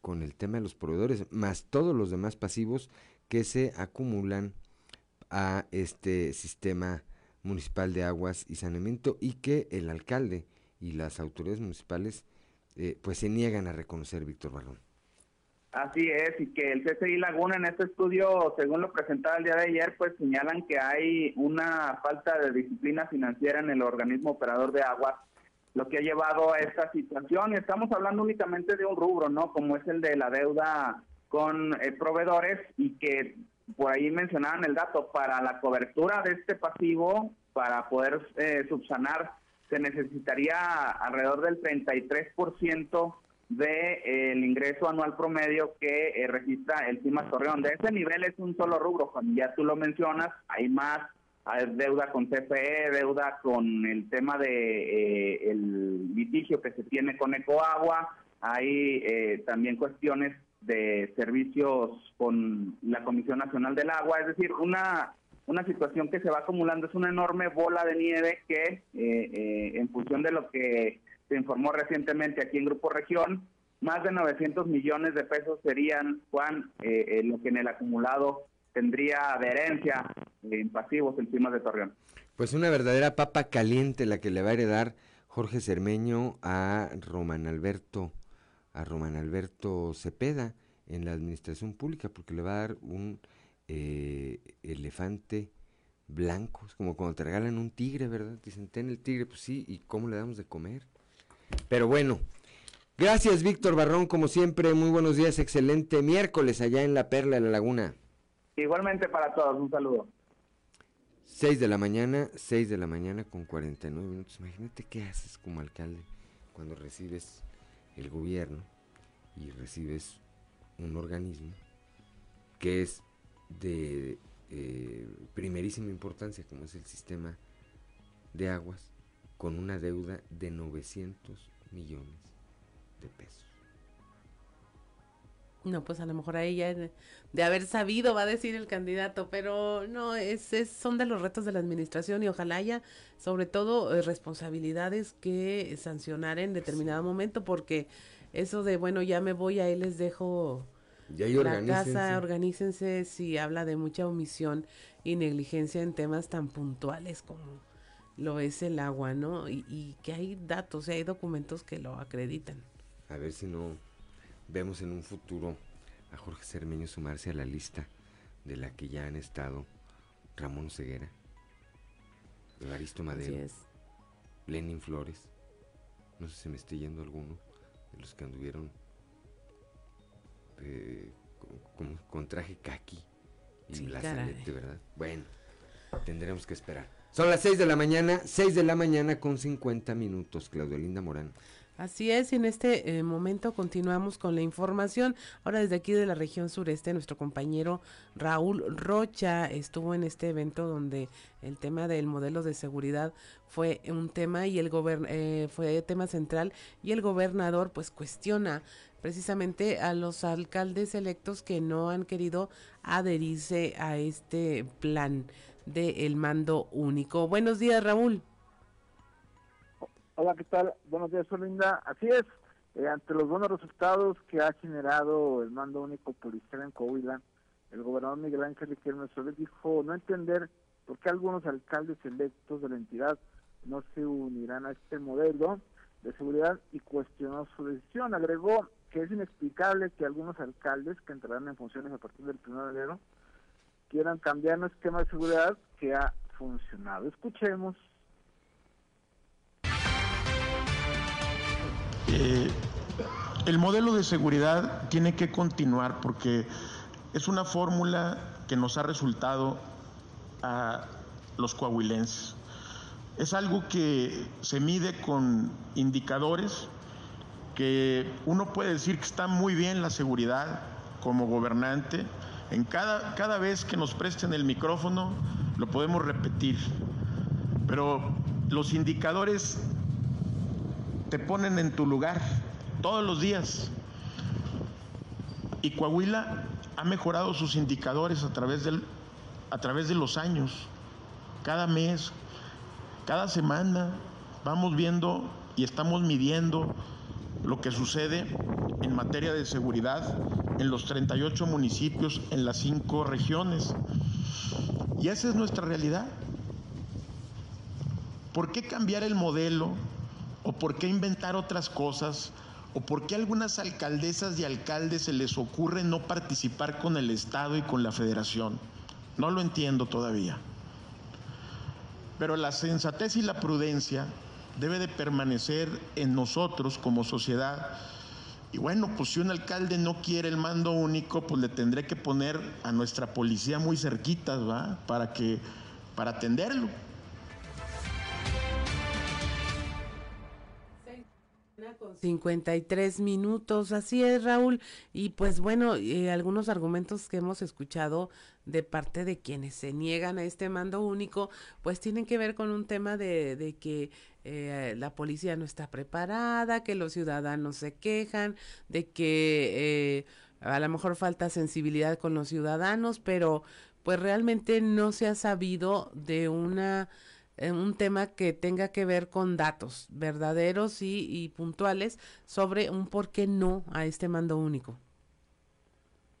con el tema de los proveedores, más todos los demás pasivos que se acumulan a este sistema municipal de aguas y saneamiento y que el alcalde y las autoridades municipales eh, pues se niegan a reconocer, Víctor Barrón. Así es, y que el CCI Laguna en este estudio, según lo presentado el día de ayer, pues señalan que hay una falta de disciplina financiera en el organismo operador de aguas, lo que ha llevado a esta situación. Y estamos hablando únicamente de un rubro, ¿no? Como es el de la deuda con eh, proveedores y que por ahí mencionaban el dato, para la cobertura de este pasivo, para poder eh, subsanar, se necesitaría alrededor del 33% del de, eh, ingreso anual promedio que eh, registra el CIMA Torreón. De ese nivel es un solo rubro, Juan, ya tú lo mencionas, hay más, hay deuda con CFE, deuda con el tema de el litigio que se tiene con Ecoagua, hay también cuestiones de servicios con la Comisión Nacional del Agua, es decir, una, una situación que se va acumulando, es una enorme bola de nieve que eh, eh, en función de lo que se informó recientemente aquí en Grupo Región, más de 900 millones de pesos serían, Juan, eh, lo que en el acumulado tendría adherencia en pasivos encima de Torreón. Pues una verdadera papa caliente la que le va a heredar Jorge Cermeño a Román Alberto a Román Alberto Cepeda en la administración pública porque le va a dar un eh, elefante blanco, es como cuando te regalan un tigre, ¿verdad? Dicen, ten el tigre, pues sí, ¿y cómo le damos de comer? Pero bueno, gracias Víctor Barrón, como siempre, muy buenos días, excelente miércoles allá en la Perla de la Laguna. Igualmente para todos, un saludo. 6 de la mañana, 6 de la mañana con 49 minutos. Imagínate qué haces como alcalde cuando recibes el gobierno y recibes un organismo que es de eh, primerísima importancia, como es el sistema de aguas, con una deuda de 900 millones de pesos. No, pues a lo mejor ahí ya de, haber sabido va a decir el candidato, pero no, es, son de los retos de la administración y ojalá haya sobre todo eh, responsabilidades que sancionar en determinado momento porque eso de, bueno, ya me voy, ahí les dejo la casa, organícense si habla de mucha omisión y negligencia en temas tan puntuales como lo es el agua, ¿no? Y, y que hay datos y hay documentos que lo acreditan. A ver si no vemos en un futuro a Jorge Cermeño sumarse a la lista de la que ya han estado Ramón Ceguera, Evaristo Madero, Lenin Flores, no sé si me estoy yendo alguno de los que anduvieron eh, con, traje kaki y sí, ¿verdad? Bueno, tendremos que esperar. Son las 6 de la mañana, 6 de la mañana con 50 minutos, Claudio Linda Morán. Así es, y en este eh, momento continuamos con la información. Ahora desde aquí de la región sureste, nuestro compañero Raúl Rocha estuvo en este evento donde el tema del modelo de seguridad fue un tema y el eh, fue tema central y el gobernador pues cuestiona precisamente a los alcaldes electos que no han querido adherirse a este plan del mando único. Buenos días, Raúl. Hola, ¿qué tal? Buenos días, Linda. Así es, eh, ante los buenos resultados que ha generado el mando único policial en Coahuila, el gobernador Miguel Ángel Riquelme Solís dijo no entender por qué algunos alcaldes electos de la entidad no se unirán a este modelo de seguridad y cuestionó su decisión. Agregó que es inexplicable que algunos alcaldes que entrarán en funciones a partir del 1 de enero quieran cambiar un esquema de seguridad que ha funcionado. Escuchemos. Eh, el modelo de seguridad tiene que continuar porque es una fórmula que nos ha resultado a los coahuilenses. Es algo que se mide con indicadores que uno puede decir que está muy bien la seguridad como gobernante. En cada, cada vez que nos presten el micrófono lo podemos repetir. Pero los indicadores te ponen en tu lugar todos los días. Y Coahuila ha mejorado sus indicadores a través, del, a través de los años. Cada mes, cada semana vamos viendo y estamos midiendo lo que sucede en materia de seguridad en los 38 municipios, en las cinco regiones. Y esa es nuestra realidad. ¿Por qué cambiar el modelo? ¿O por qué inventar otras cosas? ¿O por qué a algunas alcaldesas y alcaldes se les ocurre no participar con el Estado y con la Federación? No lo entiendo todavía. Pero la sensatez y la prudencia debe de permanecer en nosotros como sociedad. Y bueno, pues si un alcalde no quiere el mando único, pues le tendré que poner a nuestra policía muy cerquita, ¿va? Para que para atenderlo. 53 minutos, así es Raúl, y pues bueno, eh, algunos argumentos que hemos escuchado de parte de quienes se niegan a este mando único, pues tienen que ver con un tema de, de que eh, la policía no está preparada, que los ciudadanos se quejan, de que eh, a lo mejor falta sensibilidad con los ciudadanos, pero pues realmente no se ha sabido de una un tema que tenga que ver con datos verdaderos y, puntuales sobre un por qué no a este mando único.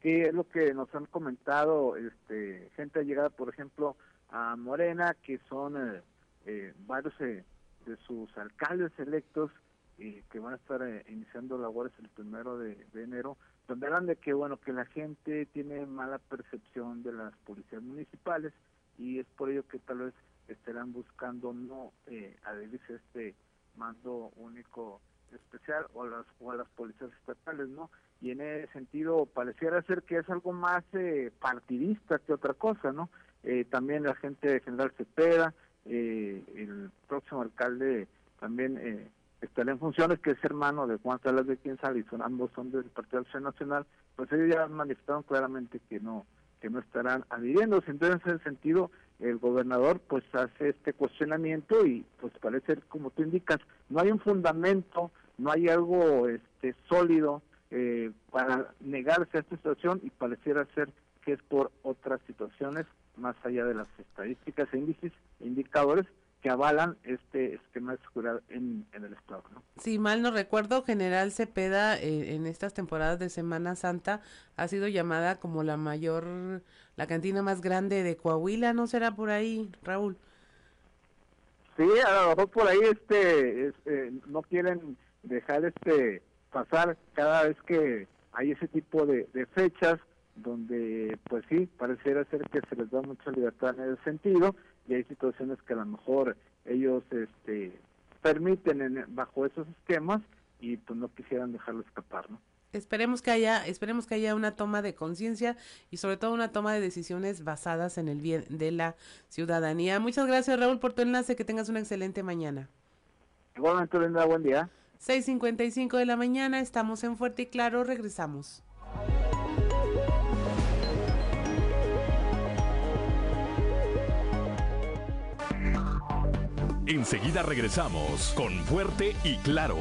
Sí, es lo que nos han comentado este, gente llegada, por ejemplo, a Morena, que son eh, eh, varios eh, de sus alcaldes electos y que van a estar iniciando labores el primero de, de, enero, donde hablan de que, bueno, que la gente tiene mala percepción de las policías municipales y es por ello que tal vez estarán buscando no eh, adherirse a este mando único especial o a las o a las policías estatales no y en ese sentido pareciera ser que es algo más eh, partidista que otra cosa no eh, también la gente General Cepeda eh, el próximo alcalde también eh, estará en funciones que es hermano de Juan Salas de Quienzal y son ambos son del Partido Acción Nacional pues ellos ya manifestaron claramente que no que no estarán adhiriéndose. Entonces en ese sentido el gobernador pues hace este cuestionamiento y pues parece como tú indicas no hay un fundamento no hay algo este sólido eh, para negarse a esta situación y pareciera ser que es por otras situaciones más allá de las estadísticas e índices indicadores que avalan este esquema de seguridad en, el Estado. ¿no? Si mal no recuerdo, General Cepeda eh, en estas temporadas de Semana Santa ha sido llamada como la mayor, la cantina más grande de Coahuila, ¿no será por ahí, Raúl? Sí, a lo mejor por ahí este, este no quieren dejar este pasar cada vez que hay ese tipo de, de fechas donde pues sí, pareciera ser que se les da mucha libertad en ese sentido y hay situaciones que a lo mejor ellos este permiten bajo esos esquemas y pues no quisieran dejarlo escapar, ¿no? Esperemos que haya, esperemos que haya una toma de conciencia y sobre todo una toma de decisiones basadas en el bien de la ciudadanía. Muchas gracias Raúl por tu enlace, que tengas una excelente mañana. Igualmente, Linda, buen día. 6.55 de la mañana, estamos en Fuerte y Claro, regresamos. Enseguida regresamos con Fuerte y Claro.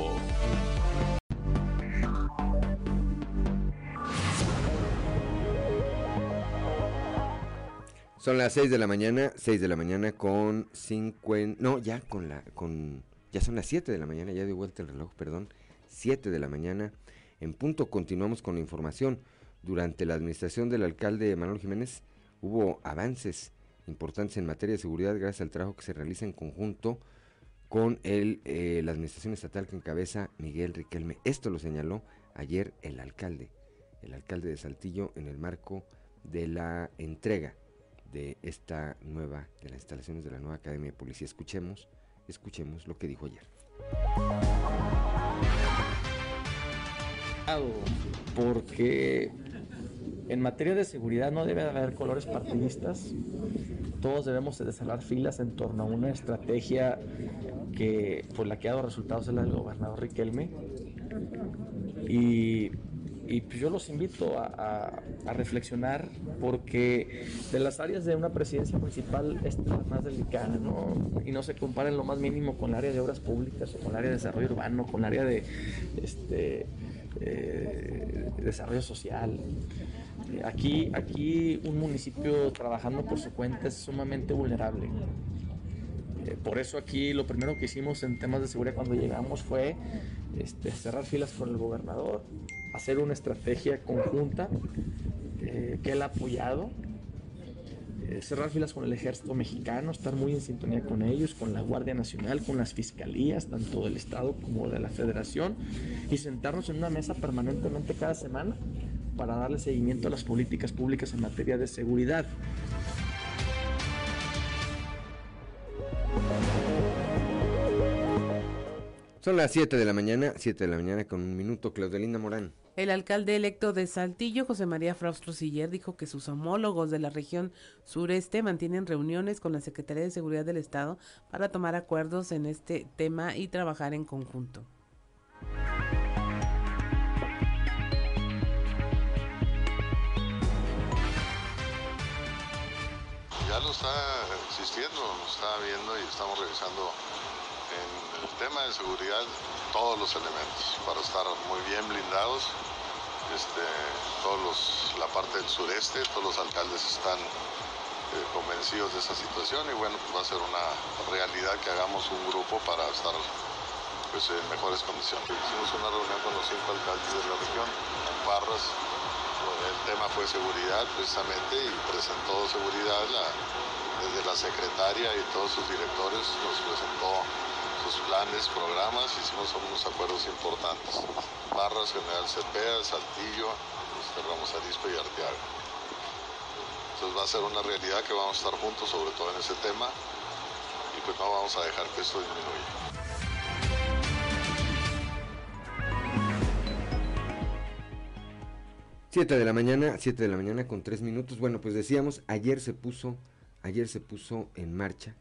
Son las 6 de la mañana, 6 de la mañana con 50, no, ya con la, con, ya son las 7 de la mañana, ya dio vuelta el reloj, perdón, 7 de la mañana. En punto continuamos con la información. Durante la administración del alcalde Manuel Jiménez hubo avances importantes en materia de seguridad gracias al trabajo que se realiza en conjunto con el, eh, la administración estatal que encabeza Miguel Riquelme. Esto lo señaló ayer el alcalde, el alcalde de Saltillo en el marco de la entrega de esta nueva, de las instalaciones de la nueva Academia de Policía. Escuchemos, escuchemos lo que dijo ayer. porque en materia de seguridad no debe haber colores partidistas. Todos debemos de filas en torno a una estrategia que por la que ha dado resultados es la del gobernador Riquelme. Y, pues yo los invito a, reflexionar porque de las áreas de una presidencia municipal es la más delicada, ¿no? Y no se compara en lo más mínimo con el área de obras públicas o con el área de desarrollo urbano, con el área de este, eh, desarrollo social. Aquí, aquí un municipio trabajando por su cuenta es sumamente vulnerable. Eh, por eso aquí lo primero que hicimos en temas de seguridad cuando llegamos fue este, cerrar filas con el gobernador, hacer una estrategia conjunta eh, que él ha apoyado, eh, cerrar filas con el ejército mexicano, estar muy en sintonía con ellos, con la Guardia Nacional, con las fiscalías, tanto del Estado como de la Federación, y sentarnos en una mesa permanentemente cada semana para darle seguimiento a las políticas públicas en materia de seguridad. Son las 7 de la mañana, 7 de la mañana con un minuto, Claudelina Morán. El alcalde electo de Saltillo, José María Fraustro Siller, dijo que sus homólogos de la región sureste mantienen reuniones con la Secretaría de Seguridad del Estado para tomar acuerdos en este tema y trabajar en conjunto. Ya lo está existiendo, lo está viendo y estamos revisando en el tema de seguridad todos los elementos para estar muy bien blindados. Este, todos los, la parte del sureste, todos los alcaldes están eh, convencidos de esa situación y bueno, pues va a ser una realidad que hagamos un grupo para estar pues, en mejores condiciones. Hicimos una reunión con los cinco alcaldes de la región, en tema fue seguridad precisamente y presentó seguridad desde la secretaria y todos sus directores nos presentó planes, programas, hicimos unos acuerdos importantes. Barras, General Cepeda, Saltillo, Ramos Arispe y Arteaga. Entonces va a ser una realidad que vamos a estar juntos, sobre todo en ese tema, y pues no vamos a dejar que esto disminuya. Siete de la mañana, siete de la mañana con tres minutos. Bueno, pues decíamos, ayer se puso, ayer se puso en marcha,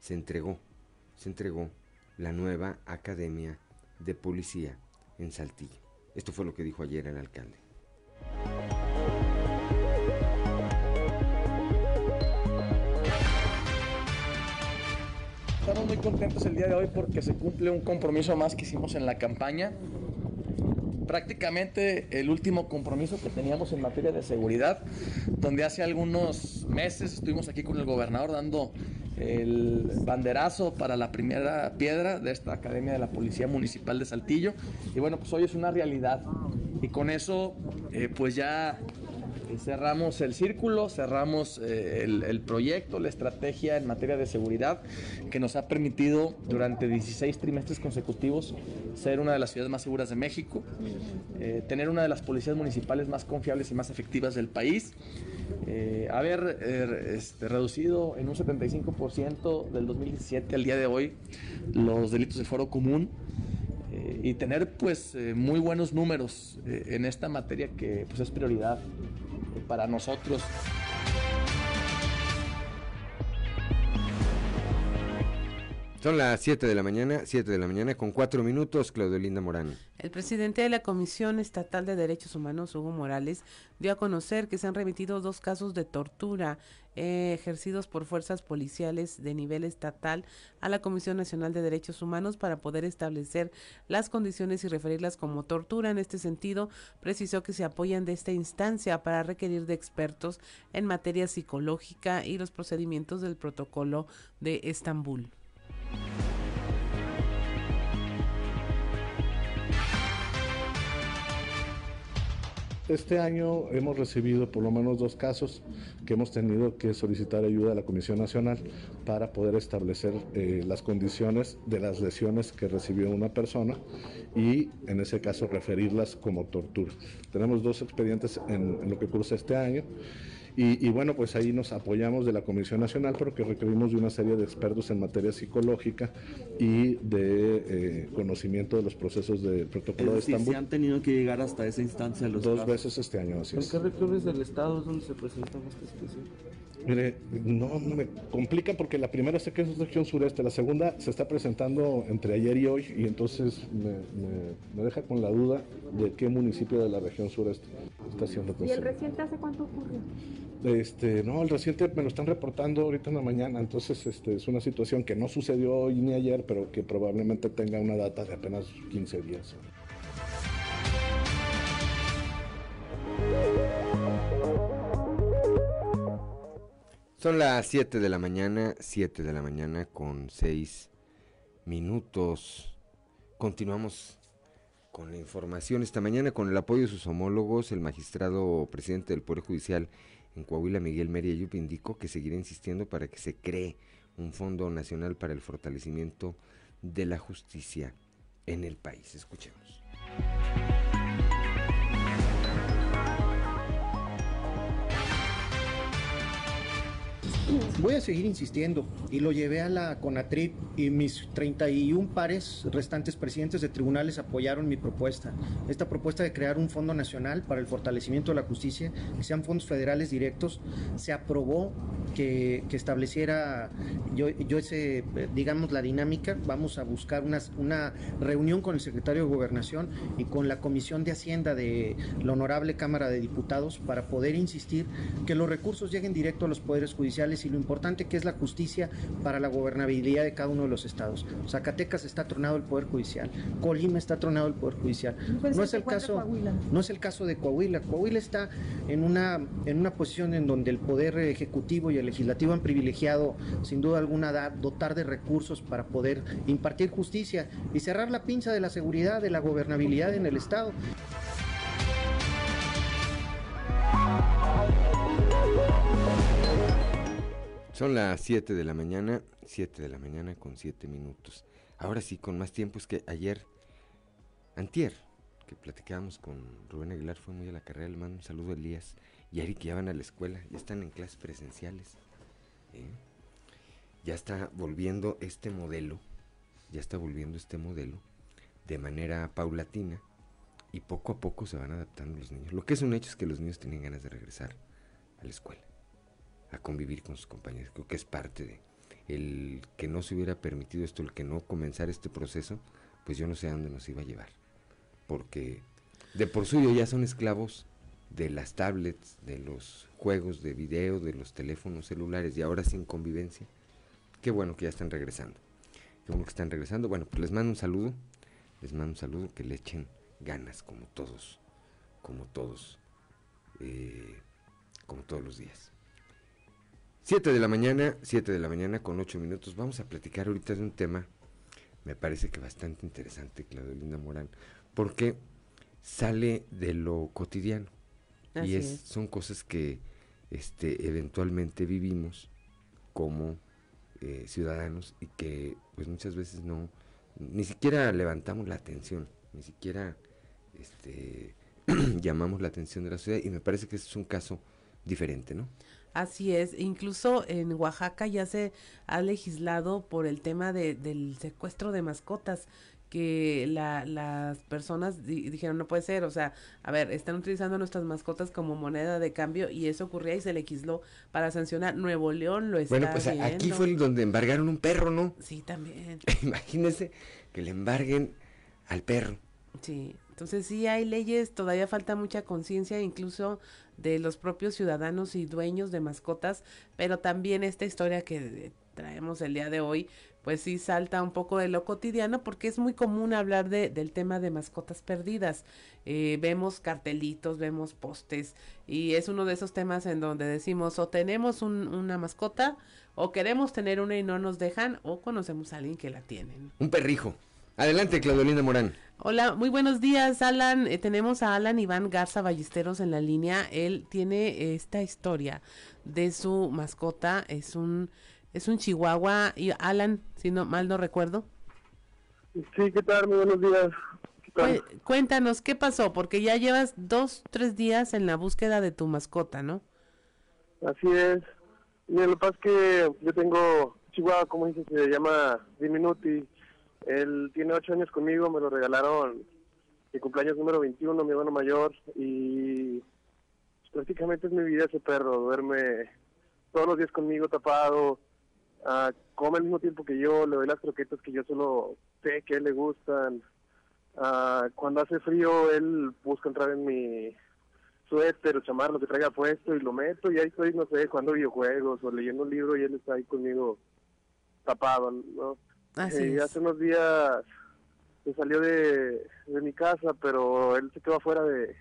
se entregó, se entregó la nueva Academia de Policía en Saltillo. Esto fue lo que dijo ayer el alcalde. Estamos muy contentos el día de hoy porque se cumple un compromiso más que hicimos en la campaña. Prácticamente el último compromiso que teníamos en materia de seguridad, donde hace algunos meses estuvimos aquí con el gobernador dando el banderazo para la primera piedra de esta Academia de la Policía Municipal de Saltillo. Y bueno, pues hoy es una realidad. Y con eso, eh, pues ya cerramos el círculo, cerramos eh, el, proyecto, la estrategia en materia de seguridad que nos ha permitido durante 16 trimestres consecutivos ser una de las ciudades más seguras de México, eh, tener una de las policías municipales más confiables y más efectivas del país, eh, haber este, reducido en un 75% del 2017 al día de hoy los delitos de foro común y tener pues muy buenos números en esta materia que pues es prioridad para nosotros. Son las 7 de la mañana, 7 de la mañana con 4 minutos, Claudio Linda Morán. El presidente de la Comisión Estatal de Derechos Humanos, Hugo Morales, dio a conocer que se han remitido dos casos de tortura eh, ejercidos por fuerzas policiales de nivel estatal a la Comisión Nacional de Derechos Humanos para poder establecer las condiciones y referirlas como tortura. En este sentido, precisó que se apoyan de esta instancia para requerir de expertos en materia psicológica y los procedimientos del protocolo de Estambul. Este año hemos recibido por lo menos dos casos que hemos tenido que solicitar ayuda a la Comisión Nacional para poder establecer eh, las condiciones de las lesiones que recibió una persona y en ese caso referirlas como tortura. Tenemos dos expedientes en, en lo que cursa este año Y, bueno, pues ahí nos apoyamos de la Comisión Nacional porque requerimos de una serie de expertos en materia psicológica y de eh, conocimiento de los procesos del protocolo de Estambul. han tenido que llegar hasta esa instancia los Dos veces este año, así ¿En qué rectores del Estado es donde se presentan estas Mire, no, me complica porque la primera sé que es región sureste, la segunda se está presentando entre ayer y hoy y entonces me, deja con la duda de qué municipio de la región sureste está haciendo ¿Y el reciente hace cuánto ocurrió? Este, no, el reciente me lo están reportando ahorita en la mañana, entonces este, es una situación que no sucedió hoy ni ayer, pero que probablemente tenga una data de apenas 15 días. Son las 7 de la mañana, 7 de la mañana con 6 minutos. Continuamos con la información esta mañana con el apoyo de sus homólogos, el magistrado presidente del Poder Judicial en Coahuila, Miguel Meria Yup, indicó que seguirá insistiendo para que se cree un Fondo Nacional para el Fortalecimiento de la Justicia en el país. Escuchemos. Voy a seguir insistiendo y lo llevé a la CONATRIP y mis 31 pares restantes presidentes de tribunales apoyaron mi propuesta. Esta propuesta de crear un fondo nacional para el fortalecimiento de la justicia, que sean fondos federales directos, se aprobó que, estableciera yo, yo ese, digamos, la dinámica. Vamos a buscar una, una reunión con el secretario de Gobernación y con la Comisión de Hacienda de la Honorable Cámara de Diputados para poder insistir que los recursos lleguen directo a los poderes judiciales y lo importante que es la justicia para la gobernabilidad de cada uno de los estados. Zacatecas está tronado el Poder Judicial, Colima está tronado el Poder Judicial. No es el caso, no es el caso de Coahuila. Coahuila está en una, en una posición en donde el Poder Ejecutivo y el Legislativo han privilegiado, sin duda alguna, dotar de recursos para poder impartir justicia y cerrar la pinza de la seguridad, de la gobernabilidad en el Estado. Son las 7 de la mañana, 7 de la mañana con 7 minutos. Ahora sí, con más tiempo, es que ayer, antier, que platicábamos con Rubén Aguilar, fue muy a la carrera, le mando un saludo a Elías y a Eric que ya van a la escuela, ya están en clases presenciales. ¿eh? Ya está volviendo este modelo, ya está volviendo este modelo de manera paulatina y poco a poco se van adaptando los niños. Lo que es un hecho es que los niños tienen ganas de regresar a la escuela a convivir con sus compañeros. Creo que es parte de el que no se hubiera permitido esto, el que no comenzar este proceso, pues yo no sé a dónde nos iba a llevar. Porque de por suyo ya son esclavos de las tablets, de los juegos de video, de los teléfonos celulares y ahora sin convivencia. Qué bueno que ya están regresando. Qué bueno que están regresando. Bueno, pues les mando un saludo. Les mando un saludo que le echen ganas como todos, como todos, eh, como todos los días. 7 de la mañana, 7 de la mañana con 8 minutos. Vamos a platicar ahorita de un tema, me parece que bastante interesante, Claudio Linda Morán, porque sale de lo cotidiano. y es, son cosas que este, eventualmente vivimos como eh, ciudadanos y que pues muchas veces no, ni siquiera levantamos la atención, ni siquiera este, llamamos la atención de la ciudad y me parece que este es un caso diferente, ¿no? Así es, incluso en Oaxaca ya se ha legislado por el tema de, del secuestro de mascotas que la, las personas dijeron no puede ser, o sea, a ver, están utilizando nuestras mascotas como moneda de cambio y eso ocurría y se legisló para sancionar. Nuevo León lo está Bueno, pues aquí fue donde embargaron un perro, ¿no? Sí, también. Imagínese que le embarguen al perro. Sí, entonces sí hay leyes, todavía falta mucha conciencia, incluso de los propios ciudadanos y dueños de mascotas, pero también esta historia que traemos el día de hoy, pues sí salta un poco de lo cotidiano porque es muy común hablar de, del tema de mascotas perdidas. Eh, vemos cartelitos, vemos postes y es uno de esos temas en donde decimos o tenemos una mascota o queremos tener una y no nos dejan o conocemos a alguien que la tiene. Un perrijo. Adelante, Claudelina Morán. Hola, muy buenos días, Alan. Eh, tenemos a Alan Iván Garza Ballesteros en la línea. Él tiene esta historia de su mascota. Es un, es un chihuahua. Y Alan, si no mal no recuerdo. Sí, ¿qué tal? Muy buenos días. Cuéntanos, ¿qué pasó? Porque ya llevas dos, tres días en la búsqueda de tu mascota, ¿no? Así es. Mira, lo que pasa es que yo tengo Chihuahua, como dice, se llama Diminuti. Él tiene ocho años conmigo, me lo regalaron mi cumpleaños número 21, mi hermano mayor, y prácticamente es mi vida ese perro, duerme todos los días conmigo tapado, ah, come al mismo tiempo que yo, le doy las croquetas que yo solo sé que a él le gustan. Ah, cuando hace frío, él busca entrar en mi suéter o chamarra, lo que traiga puesto y lo meto y ahí estoy, no sé, jugando videojuegos o leyendo un libro y él está ahí conmigo tapado, ¿no? Así Eh, es. hace unos días se salió de, de mi casa, pero él se quedó afuera de,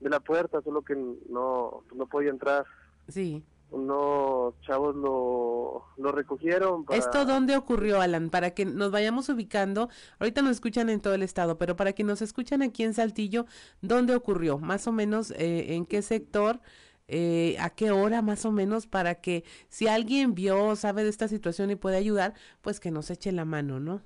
de la puerta, solo que no, no podía entrar. Sí. Unos chavos lo, lo recogieron. Para... ¿Esto dónde ocurrió, Alan? Para que nos vayamos ubicando. Ahorita nos escuchan en todo el estado, pero para que nos escuchan aquí en Saltillo, ¿dónde ocurrió? Más o menos, eh, ¿en qué sector? Eh, ¿A qué hora más o menos? Para que si alguien vio, sabe de esta situación y puede ayudar, pues que nos eche la mano, ¿no?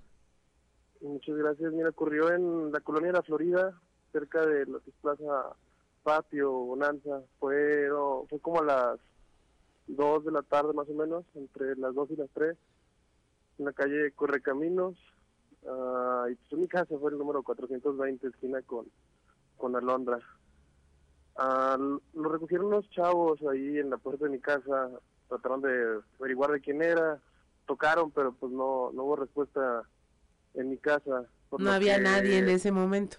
Muchas gracias. Mira, ocurrió en la colonia de la Florida, cerca de lo que es Plaza Patio, Bonanza. Fue, fue como a las 2 de la tarde más o menos, entre las 2 y las 3, en la calle Correcaminos. ah, y pues mi casa fue el número 420, esquina con, con Alondra. Ah, l- lo recogieron unos chavos ahí en la puerta de mi casa, trataron de averiguar de quién era, tocaron, pero pues no, no hubo respuesta en mi casa. No había que- nadie en ese momento.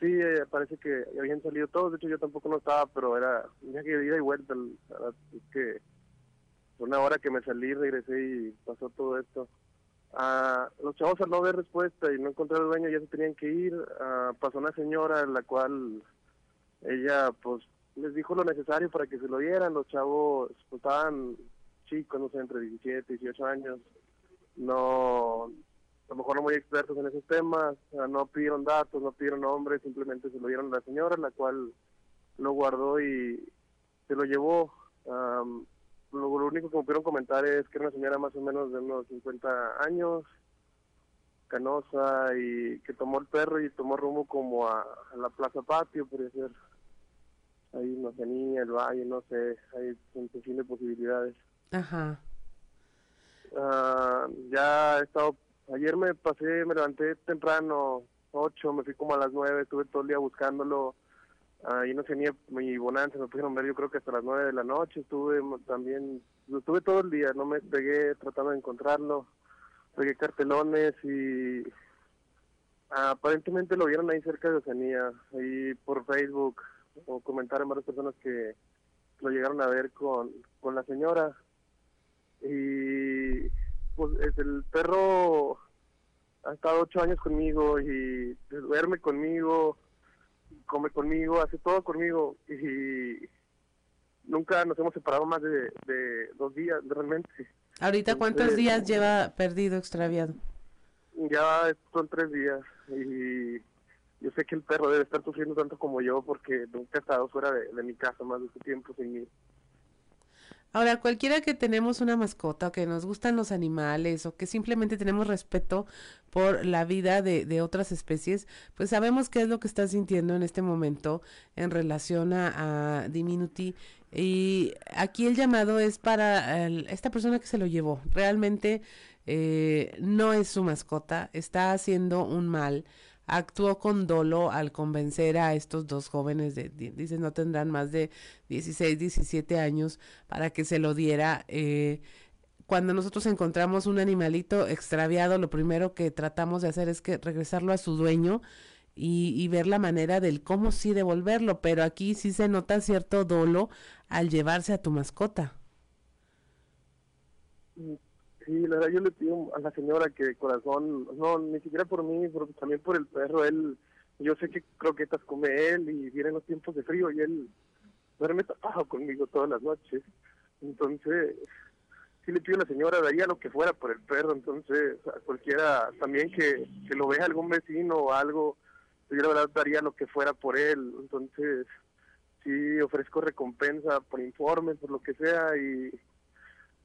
Sí, eh, parece que habían salido todos, de hecho yo tampoco no estaba, pero era viaje de ida y vuelta, el- es que una hora que me salí, regresé y pasó todo esto. Ah, los chavos al no ver respuesta y no encontrar al dueño ya se tenían que ir, ah, pasó una señora la cual ella pues les dijo lo necesario para que se lo dieran, los chavos pues, estaban chicos, no sé, entre 17 y 18 años, no, a lo mejor no muy expertos en esos temas, o sea, no pidieron datos, no pidieron nombres, simplemente se lo dieron a la señora, la cual lo guardó y se lo llevó. Am, lo, único que me pudieron comentar es que era una señora más o menos de unos 50 años, canosa, y que tomó el perro y tomó rumbo como a, la Plaza Patio, podría ser. Ahí no tenía el valle, no sé, hay un sinfín de posibilidades. Ajá. Ah, ya he estado, ayer me pasé, me levanté temprano, 8, me fui como a las 9, estuve todo el día buscándolo, ahí no tenía mi bonanza, me pudieron ver yo creo que hasta las 9 de la noche, estuve también, estuve todo el día, no me pegué tratando de encontrarlo, pegué cartelones y aparentemente lo vieron ahí cerca de Oceanía, ahí por Facebook, o comentaron varias personas que lo llegaron a ver con, con la señora y pues es el perro ha estado ocho años conmigo y duerme conmigo, come conmigo, hace todo conmigo y nunca nos hemos separado más de, de dos días realmente. Ahorita, ¿cuántos Entonces, días lleva perdido, extraviado? Ya son tres días y yo sé que el perro debe estar sufriendo tanto como yo porque nunca ha estado fuera de, mi casa más de ese tiempo sin mí. Ahora, cualquiera que tenemos una mascota o que nos gustan los animales o que simplemente tenemos respeto por la vida de, otras especies, pues sabemos qué es lo que está sintiendo en este momento en relación a, a Diminuti. Y aquí el llamado es para esta persona que se lo llevó. Realmente eh, no es su mascota, está haciendo un mal. Actuó con dolo al convencer a estos dos jóvenes de, di- dicen no tendrán más de 16, 17 años para que se lo diera. eh, cuando nosotros encontramos un animalito extraviado, lo primero que tratamos de hacer es que regresarlo a su dueño y, y ver la manera del cómo sí devolverlo, pero aquí sí se nota cierto dolo al llevarse a tu mascota. Sí, la verdad yo le pido a la señora que de corazón, no, ni siquiera por mí, pero también por el perro, él, yo sé que croquetas come él y vienen los tiempos de frío y él duerme tapado conmigo todas las noches. Entonces, sí le pido a la señora, daría lo que fuera por el perro, entonces a cualquiera también que, que lo vea algún vecino o algo, yo la verdad daría lo que fuera por él, entonces sí ofrezco recompensa por informes, por lo que sea y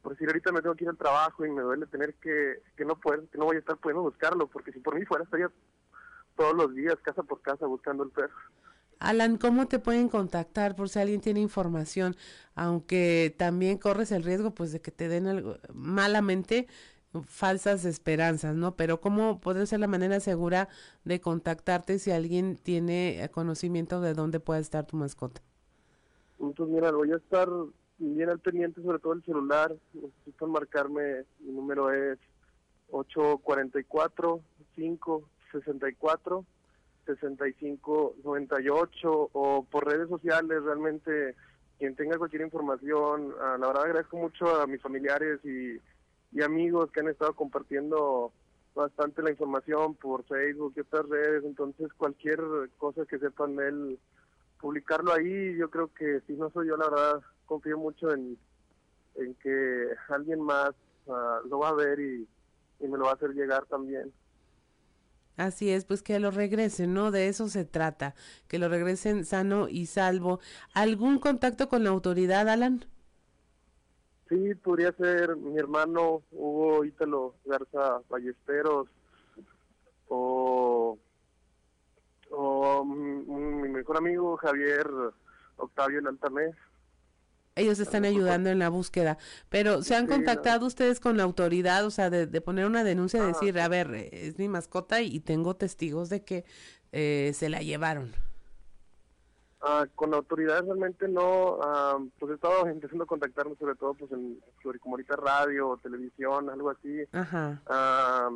por decir ahorita me tengo que ir al trabajo y me duele tener que, que no poder, que no voy a estar pudiendo buscarlo, porque si por mí fuera estaría todos los días casa por casa buscando el perro. Alan, ¿cómo te pueden contactar por si alguien tiene información? Aunque también corres el riesgo pues de que te den algo malamente falsas esperanzas, ¿no? Pero ¿cómo podría ser la manera segura de contactarte si alguien tiene conocimiento de dónde puede estar tu mascota? Pues mira, voy a estar bien al pendiente, sobre todo el celular. Necesitan marcarme, mi número es 844 564 6598 o por redes sociales, realmente quien tenga cualquier información, la verdad agradezco mucho a mis familiares y, y amigos que han estado compartiendo bastante la información por Facebook y otras redes, entonces cualquier cosa que sepan de él, publicarlo ahí, yo creo que si no soy yo, la verdad, confío mucho en, en que alguien más ah, lo va a ver y, y me lo va a hacer llegar también. Así es, pues que lo regresen, ¿no? De eso se trata, que lo regresen sano y salvo. ¿Algún contacto con la autoridad, Alan? Sí, podría ser mi hermano Hugo Ítalo Garza Ballesteros o, o mi, mejor amigo Javier Octavio en Altamés ellos están ayudando en la búsqueda. Pero ¿se han contactado ustedes con la autoridad, o sea, de, poner una denuncia, de decir, a ver, es mi mascota y tengo testigos de que eh, se la llevaron? Ah, con la autoridad realmente no, ah, pues he estado empezando a contactarme sobre todo pues en como ahorita radio televisión, algo así. Ajá. Ah,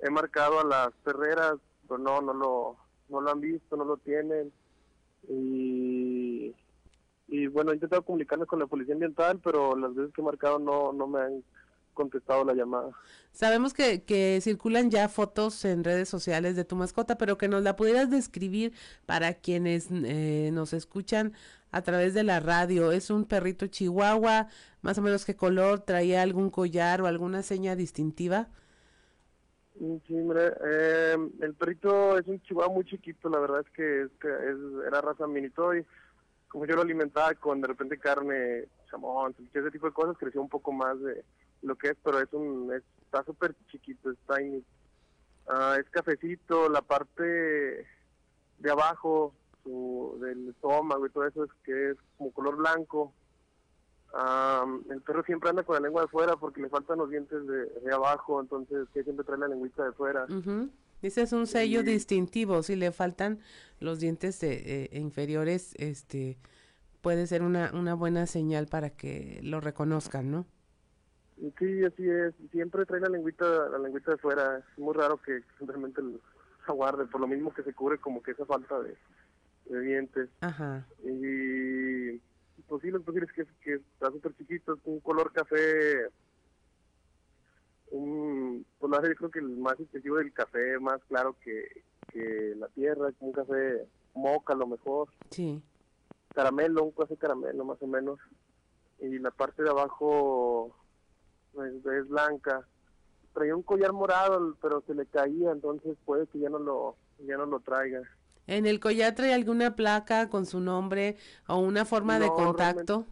he marcado a las perreras, pero no, no lo, no lo han visto, no lo tienen. Y y bueno, he intentado comunicarme con la policía ambiental, pero las veces que he marcado no, no me han contestado la llamada. Sabemos que, que circulan ya fotos en redes sociales de tu mascota, pero que nos la pudieras describir para quienes eh, nos escuchan a través de la radio. ¿Es un perrito chihuahua? ¿Más o menos qué color? ¿Traía algún collar o alguna seña distintiva? Sí, mire, eh, el perrito es un chihuahua muy chiquito, la verdad es que, es, es, era raza mini toy como yo lo alimentaba con de repente carne, chamón, ese tipo de cosas, creció un poco más de lo que es, pero es un, está súper chiquito, es tiny. Ah, es cafecito, la parte de abajo su, del estómago y todo eso es que es como color blanco. El perro siempre anda con la lengua de fuera porque le faltan los dientes de, abajo, entonces que siempre trae la lengüita de fuera. Ese es un sello distintivo, si le faltan los dientes eh, inferiores, este puede ser una, una buena señal para que lo reconozcan, ¿no? Sí, así es. Siempre trae la lengüita, la lengüita de fuera. Es muy raro que simplemente lo aguarde, por lo mismo que se cubre como que esa falta de, dientes. Ajá. Y pues sí, lo posible es que, que está súper chiquito, es un color café un, pues yo creo que el más excesivo del café, más claro que, que la tierra, un café moca a lo mejor. Sí. Caramelo, un café caramelo más o menos. Y la parte de abajo pues, es blanca. Traía un collar morado, pero se le caía, entonces puede que ya no lo, ya no lo traiga. ¿En el collar trae alguna placa con su nombre o una forma de contacto?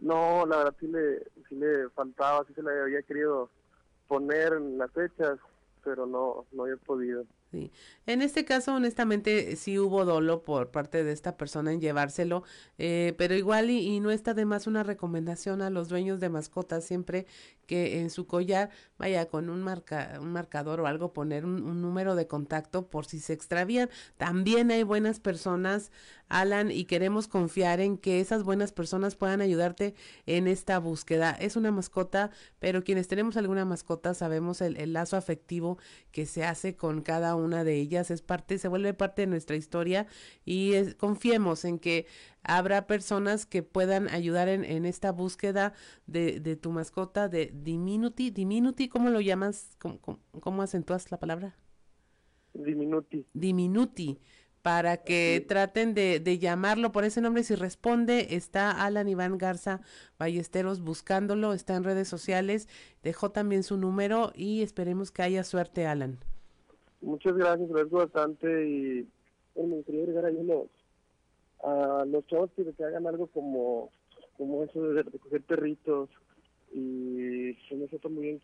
No, la verdad sí le, sí le faltaba, sí se le había querido poner en las fechas, pero no, no he podido. Sí. En este caso, honestamente, sí hubo dolo por parte de esta persona en llevárselo, eh, pero igual y, no está de más una recomendación a los dueños de mascotas siempre que en su collar vaya con un, marca, un marcador o algo poner un, número de contacto por si se extravían. También hay buenas personas, Alan, y queremos confiar en que esas buenas personas puedan ayudarte en esta búsqueda. Es una mascota, pero quienes tenemos alguna mascota sabemos el, lazo afectivo que se hace con cada una de ellas, es parte, se vuelve parte de nuestra historia y confiemos en que habrá personas que puedan ayudar en, en esta búsqueda de, de, tu mascota, de Diminuti, Diminuti, ¿cómo lo llamas? ¿Cómo, cómo, acentúas la palabra? Diminuti. Diminuti para que traten de, de, llamarlo por ese nombre. Si responde, está Alan Iván Garza Ballesteros buscándolo, está en redes sociales, dejó también su número y esperemos que haya suerte, Alan. Muchas gracias, agradezco bastante y me gustaría agregar ahí a los chavos que, que hagan algo como, como eso de recoger perritos y no sé muy bien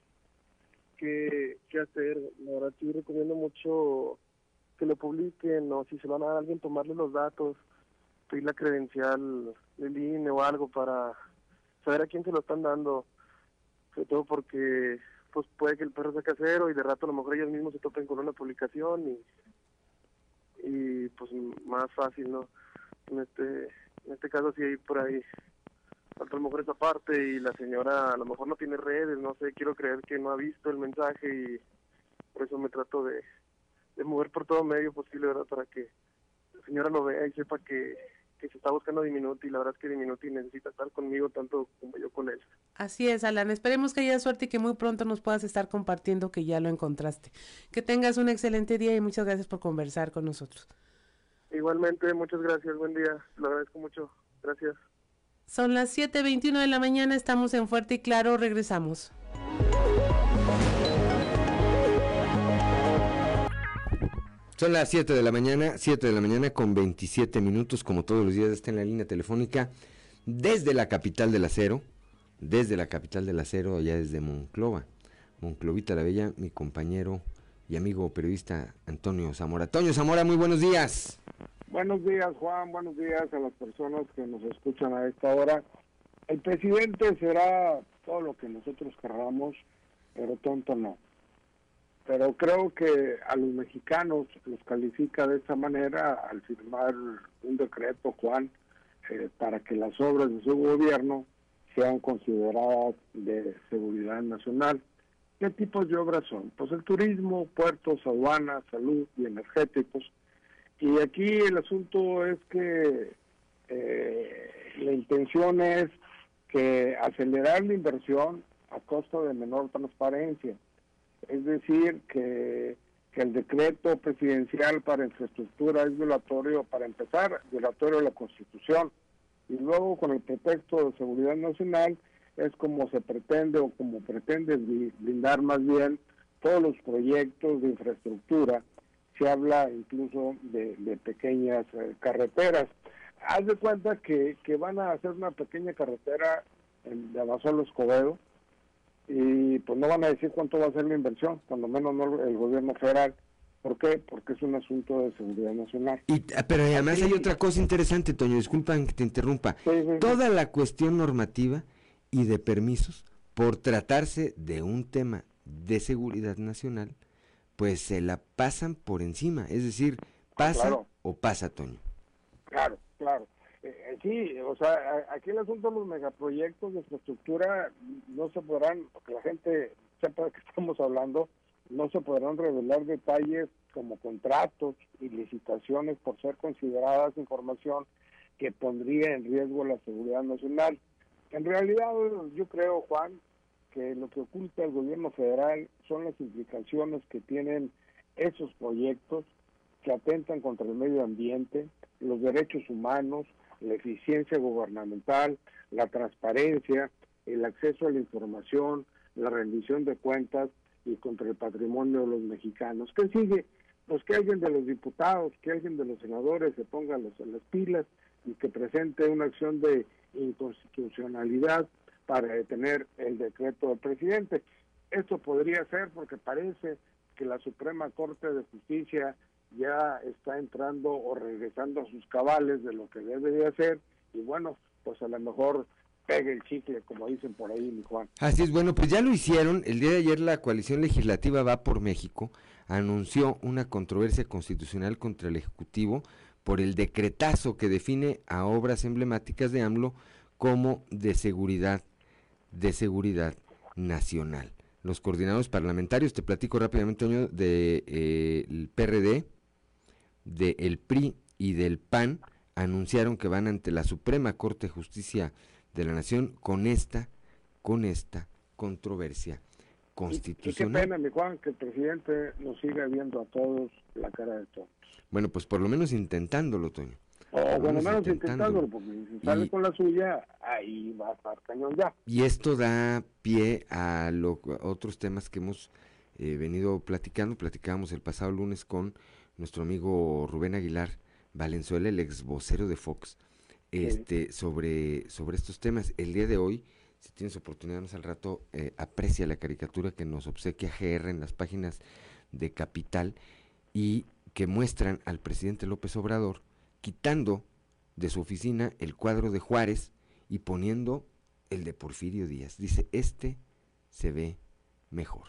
qué, qué hacer. La verdad, sí recomiendo mucho que lo publiquen o si se van a dar a alguien tomarle los datos, pedir la credencial del INE o algo para saber a quién se lo están dando, sobre todo porque pues puede que el perro sea casero y de rato a lo mejor ellos mismos se topen con una publicación y y pues más fácil, ¿no? En este, en este caso sí hay por ahí a lo mejor esa parte y la señora a lo mejor no tiene redes, no sé, quiero creer que no ha visto el mensaje y por eso me trato de, de mover por todo medio posible, ¿verdad? Para que la señora lo vea y sepa que, que se está buscando Diminuti y la verdad es que Diminuti necesita estar conmigo tanto como yo con él. Así es, Alan. Esperemos que haya suerte y que muy pronto nos puedas estar compartiendo que ya lo encontraste. Que tengas un excelente día y muchas gracias por conversar con nosotros. Igualmente, muchas gracias, buen día, lo agradezco mucho, gracias. Son las 7.21 de la mañana, estamos en Fuerte y Claro, regresamos. Son las 7 de la mañana, 7 de la mañana con 27 minutos, como todos los días está en la línea telefónica, desde la capital del acero, desde la capital del acero, allá desde Monclova, Monclovita la Bella, mi compañero y amigo periodista Antonio Zamora. Antonio Zamora, muy buenos días. Buenos días, Juan. Buenos días a las personas que nos escuchan a esta hora. El presidente será todo lo que nosotros querramos, pero tonto no. Pero creo que a los mexicanos los califica de esa manera al firmar un decreto, Juan, eh, para que las obras de su gobierno sean consideradas de seguridad nacional. ¿Qué tipos de obras son? Pues el turismo, puertos, aduanas, salud y energéticos. Y aquí el asunto es que eh, la intención es que acelerar la inversión a costo de menor transparencia. Es decir, que, que el decreto presidencial para infraestructura es violatorio, para empezar, violatorio de la Constitución. Y luego, con el pretexto de seguridad nacional, es como se pretende o como pretende blindar más bien todos los proyectos de infraestructura. Se habla incluso de, pequeñas eh, carreteras. Haz de cuenta que, que, van a hacer una pequeña carretera en, de Abasolo Escobedo y pues no van a decir cuánto va a ser la inversión, cuando menos no el gobierno federal. ¿Por qué? Porque es un asunto de seguridad nacional. Y, pero además hay otra cosa interesante, Toño, disculpa que te interrumpa. Toda la cuestión normativa y de permisos, por tratarse de un tema de seguridad nacional, pues se la pasan por encima. Es decir, pasa o pasa, Toño. Claro, claro. Eh, eh, sí, o sea, aquí el asunto de los megaproyectos de infraestructura no se podrán, porque la gente sepa de qué estamos hablando, no se podrán revelar detalles como contratos y licitaciones por ser consideradas información que pondría en riesgo la seguridad nacional. En realidad, yo creo, Juan, que lo que oculta el gobierno federal son las implicaciones que tienen esos proyectos que atentan contra el medio ambiente, los derechos humanos, la eficiencia gubernamental, la transparencia, el acceso a la información, la rendición de cuentas y contra el patrimonio de los mexicanos. ¿Qué sigue? Pues que alguien de los diputados, que alguien de los senadores se ponga las pilas y que presente una acción de inconstitucionalidad para detener el decreto del presidente. Esto podría ser porque parece que la Suprema Corte de Justicia ya está entrando o regresando a sus cabales de lo que debe de hacer y bueno, pues a lo mejor pegue el chicle, como dicen por ahí, mi Juan. Así es, bueno, pues ya lo hicieron. El día de ayer la coalición legislativa Va por México anunció una controversia constitucional contra el Ejecutivo por el decretazo que define a obras emblemáticas de AMLO como de seguridad, de seguridad nacional. Los coordinadores parlamentarios, te platico rápidamente, del de, eh, PRD, del PRI y del PAN, anunciaron que van ante la Suprema Corte de Justicia de la Nación con esta, con esta controversia constitucional. Y, qué pena, mi Juan, que el presidente nos siga viendo a todos la cara de todos. Bueno, pues por lo menos intentándolo, Toño. O bueno, menos intentándolo, porque si sale con la suya, ahí va a estar cañón ya. Y esto da pie a, otros temas que hemos eh, venido platicando. Platicábamos el pasado lunes con nuestro amigo Rubén Aguilar Valenzuela, el ex vocero de Fox, este, sobre, sobre estos temas. El día de hoy, si tienes oportunidad más al rato, eh, aprecia la caricatura que nos obsequia GR en las páginas de Capital y que muestran al presidente López Obrador quitando de su oficina el cuadro de Juárez y poniendo el de Porfirio Díaz. Dice, este se ve mejor.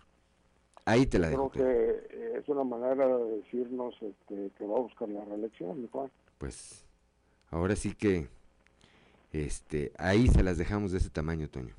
Ahí te la dejo. Creo que eh, es una manera de decirnos este, que va a buscar la reelección, Juan. Pues ahora sí que este, ahí se las dejamos de ese tamaño, Toño.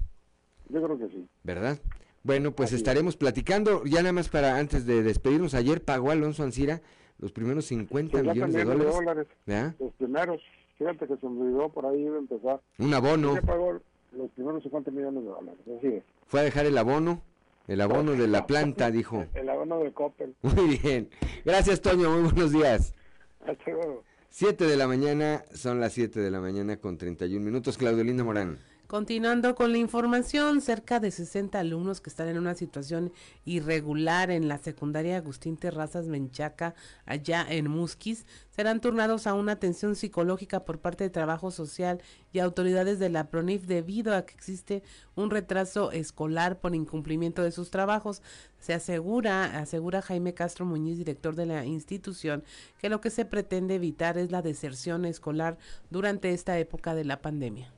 Yo creo que sí. ¿Verdad? Bueno, pues estaremos platicando, ya nada más para antes de despedirnos, ayer pagó Alonso Ancira los primeros 50 Sí, ya millones de dólares. dólares. ¿verdad? Los primeros. Fíjate que se me olvidó por ahí de empezar. Un abono. Ya pagó los primeros 50 millones de dólares. Así es. Fue a dejar el abono, el abono de la planta, dijo. El abono de Coppel. Muy bien. Gracias, Toño, muy buenos días. Hasta luego. 7 de la mañana, son las 7 de la mañana con 31 minutos. Claudio Linda Morán. Continuando con la información, cerca de 60 alumnos que están en una situación irregular en la secundaria Agustín Terrazas Menchaca, allá en Musquis, serán turnados a una atención psicológica por parte de Trabajo Social y autoridades de la PRONIF debido a que existe un retraso escolar por incumplimiento de sus trabajos. Se asegura, asegura Jaime Castro Muñiz, director de la institución, que lo que se pretende evitar es la deserción escolar durante esta época de la pandemia.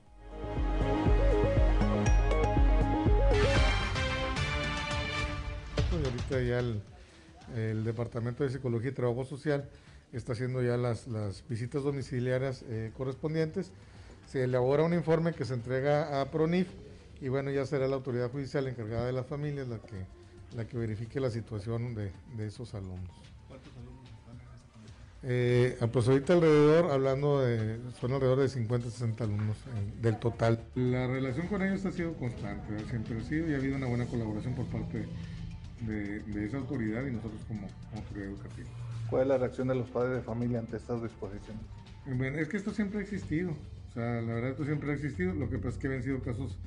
Ya el, el Departamento de Psicología y Trabajo Social está haciendo ya las, las visitas domiciliarias eh, correspondientes. Se elabora un informe que se entrega a PRONIF y bueno, ya será la autoridad judicial encargada de las familias la que, la que verifique la situación de, de esos alumnos. ¿Cuántos alumnos están en esta Eh, ah, pues ahorita alrededor, hablando de, son alrededor de 50, 60 alumnos eh, del total. La relación con ellos ha sido constante, siempre ha sido y ha habido una buena colaboración por parte de, de esa autoridad y nosotros como, como autoridad educativa. ¿Cuál es la reacción de los padres de familia ante estas disposiciones? Bueno, es que esto siempre ha existido, o sea, la verdad esto siempre ha existido, lo que pasa es que habían sido casos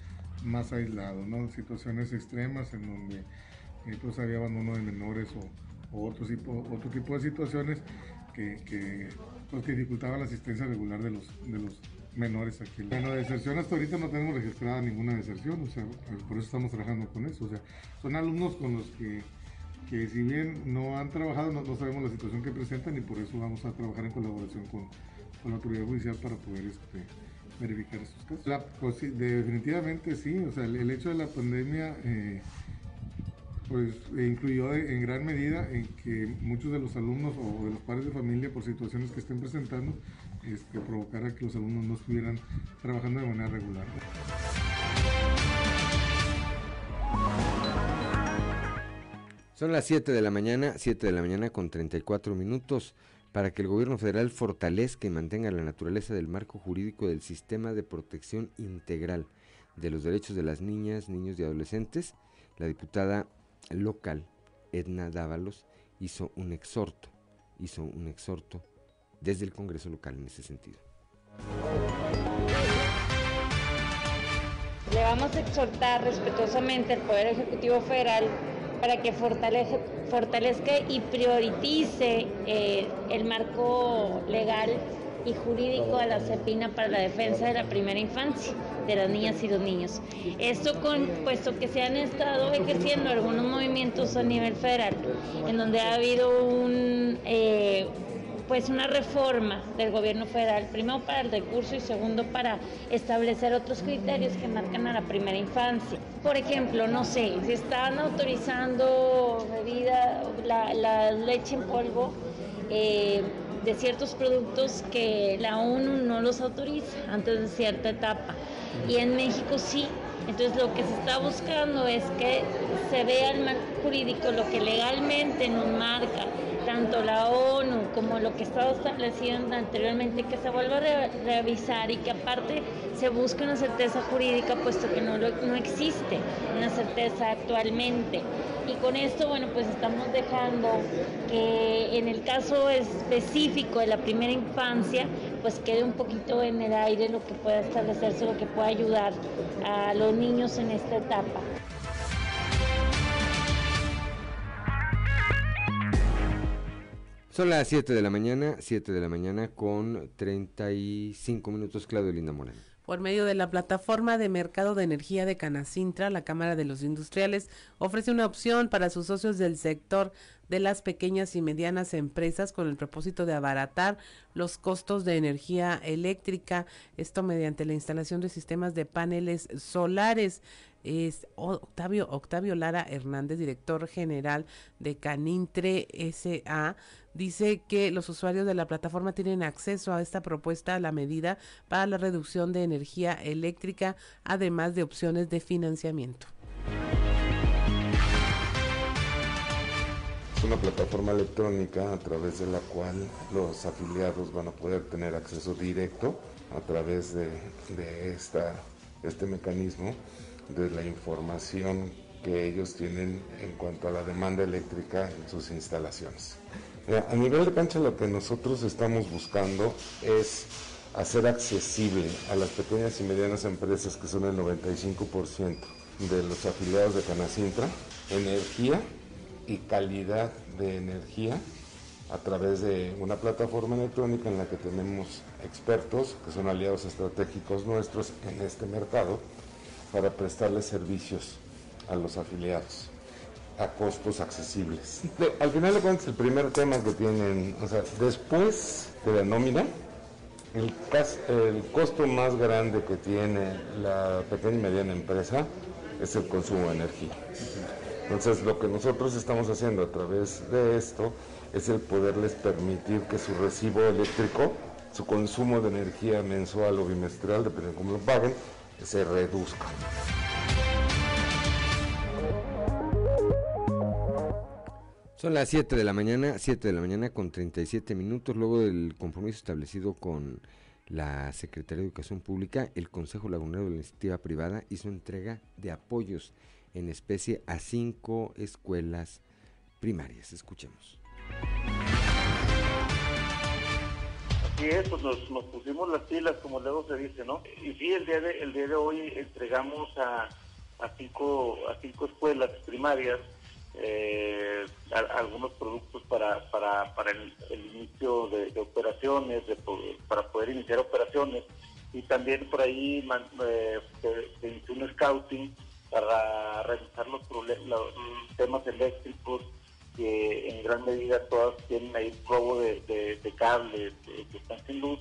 más aislados, ¿no? Situaciones extremas en donde eh, pues había abandono de menores o, o otro, tipo, otro tipo de situaciones que, que, pues, que dificultaban la asistencia regular de los, de los menores aquí. Bueno, deserción hasta ahorita no tenemos registrada ninguna deserción, o sea, por eso estamos trabajando con eso, o sea, son alumnos con los que que si bien no han trabajado, no, no sabemos la situación que presentan y por eso vamos a trabajar en colaboración con, con la autoridad judicial para poder este, verificar estos casos. La, pues, definitivamente sí, o sea, el, el hecho de la pandemia eh, pues influyó de- en gran medida en que muchos de los alumnos o de los padres de familia por situaciones que estén presentando este, provocara que los alumnos no estuvieran trabajando de manera regular. Son las 7 de la mañana, 7 de la mañana con 34 minutos, para que el gobierno federal fortalezca y mantenga la naturaleza del marco jurídico del sistema de protección integral de los derechos de las niñas, niños y adolescentes. La diputada local, Edna Dávalos, hizo un exhorto, hizo un exhorto desde el Congreso local en ese sentido. Le vamos a exhortar respetuosamente al Poder Ejecutivo Federal para que fortalece- fortalezca y prioritice eh, el marco legal y jurídico de la CEPINA para la defensa de la primera infancia de las niñas y los niños. Esto con, puesto que se han estado ejerciendo algunos movimientos a nivel federal, en donde ha habido un, eh, pues una reforma del gobierno federal, primero para el recurso y segundo para establecer otros criterios que marcan a la primera infancia. Por ejemplo, no sé, si están autorizando bebida, la, leche en polvo eh, de ciertos productos que la ONU no los autoriza antes de cierta etapa. Y en México sí. Entonces lo que se está buscando es que se vea el marco jurídico, lo que legalmente nos marca tanto la ONU como lo que estaba establecido anteriormente, que se vuelva a re- revisar y que aparte se busque una certeza jurídica, puesto que no, lo- no existe una certeza actualmente. Y con esto, bueno, pues estamos dejando que en el caso específico de la primera infancia, pues quede un poquito en el aire lo que pueda establecerse, lo que pueda ayudar a los niños en esta etapa. Son las 7 de la mañana, 7 de la mañana con 35 minutos, Claudio Linda Moreno. Por medio de la plataforma de mercado de energía de Canacintra, la Cámara de los Industriales ofrece una opción para sus socios del sector de las pequeñas y medianas empresas con el propósito de abaratar los costos de energía eléctrica, esto mediante la instalación de sistemas de paneles solares es Octavio, Octavio Lara Hernández, director general de Canintre SA, dice que los usuarios de la plataforma tienen acceso a esta propuesta a la medida para la reducción de energía eléctrica, además de opciones de financiamiento. Es una plataforma electrónica a través de la cual los afiliados van a poder tener acceso directo a través de, este mecanismo de la información que ellos tienen en cuanto a la demanda eléctrica en sus instalaciones. A nivel de cancha lo que nosotros estamos buscando es hacer accesible a las pequeñas y medianas empresas que son el 95% de los afiliados de Canacintra energía y calidad de energía a través de una plataforma electrónica en la que tenemos expertos que son aliados estratégicos nuestros en este mercado para prestarles servicios a los afiliados a costos accesibles. al final de cuentas, el primer tema que tienen, o sea, después de la nómina, el, el costo más grande que tiene la pequeña y mediana empresa es el consumo de energía. Entonces, lo que nosotros estamos haciendo a través de esto es el poderles permitir que su recibo eléctrico, su consumo de energía mensual o bimestral, dependiendo de cómo lo paguen, se reduzca. Son las 7 de la mañana, 7 de la mañana con 37 minutos, luego del compromiso establecido con la Secretaría de Educación Pública, el Consejo Lagunero de la Iniciativa Privada hizo entrega de apoyos en especie a cinco escuelas primarias. Escuchemos. Así es, pues nos, pusimos las pilas, como luego se dice, ¿no? Y sí, el día de, el día de hoy entregamos a, a, cinco, a cinco escuelas primarias eh, algunos productos para, para, para el, inicio de, operaciones, para poder iniciar operaciones. Y también por ahí eh, se, inició un scouting para revisar los, los temas eléctricos que en gran medida todas tienen ahí robo de, de, cables que están sin luz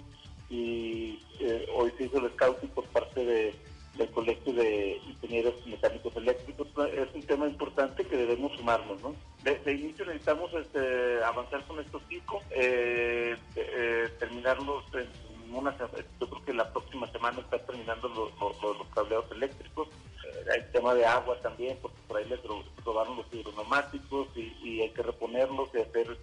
y eh, hoy se hizo el scouting por parte de, del Colegio de Ingenieros Mecánicos Eléctricos. Es un tema importante que debemos sumarnos, ¿no? De, inicio necesitamos este, avanzar con estos cinco, eh, eh, terminarlos en una... Yo creo que la próxima semana está terminando los, los, cableados eléctricos hay tema de agua también, porque por ahí les robaron los hidroneumáticos y, y, hay que reponerlos y hacer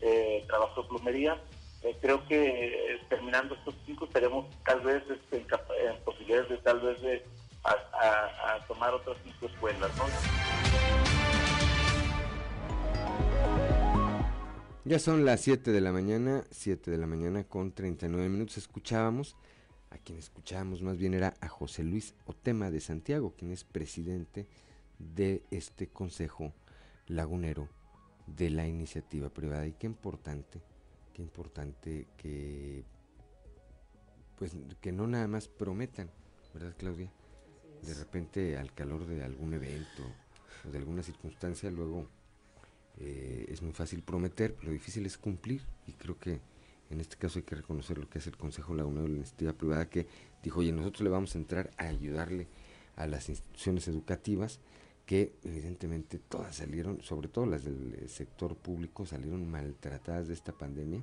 eh, trabajo de plomería. Eh, creo que eh, terminando estos cinco estaremos tal vez este, en, de tal vez de a, tomar otras cinco escuelas. ¿no? Ya son las 7 de la mañana, 7 de la mañana con 39 minutos. Escuchábamos a quien escuchábamos más bien era a José Luis Otema de Santiago, quien es presidente de este Consejo Lagunero de la iniciativa privada. Y qué importante, qué importante que pues que no nada más prometan, ¿verdad Claudia? De repente al calor de algún evento o de alguna circunstancia luego eh, es muy fácil prometer, pero difícil es cumplir y creo que en este caso hay que reconocer lo que es el Consejo Lagunero de la Iniciativa Privada que dijo, oye, nosotros le vamos a entrar a ayudarle a las instituciones educativas que evidentemente todas salieron, sobre todo las del eh, sector público, salieron maltratadas de esta pandemia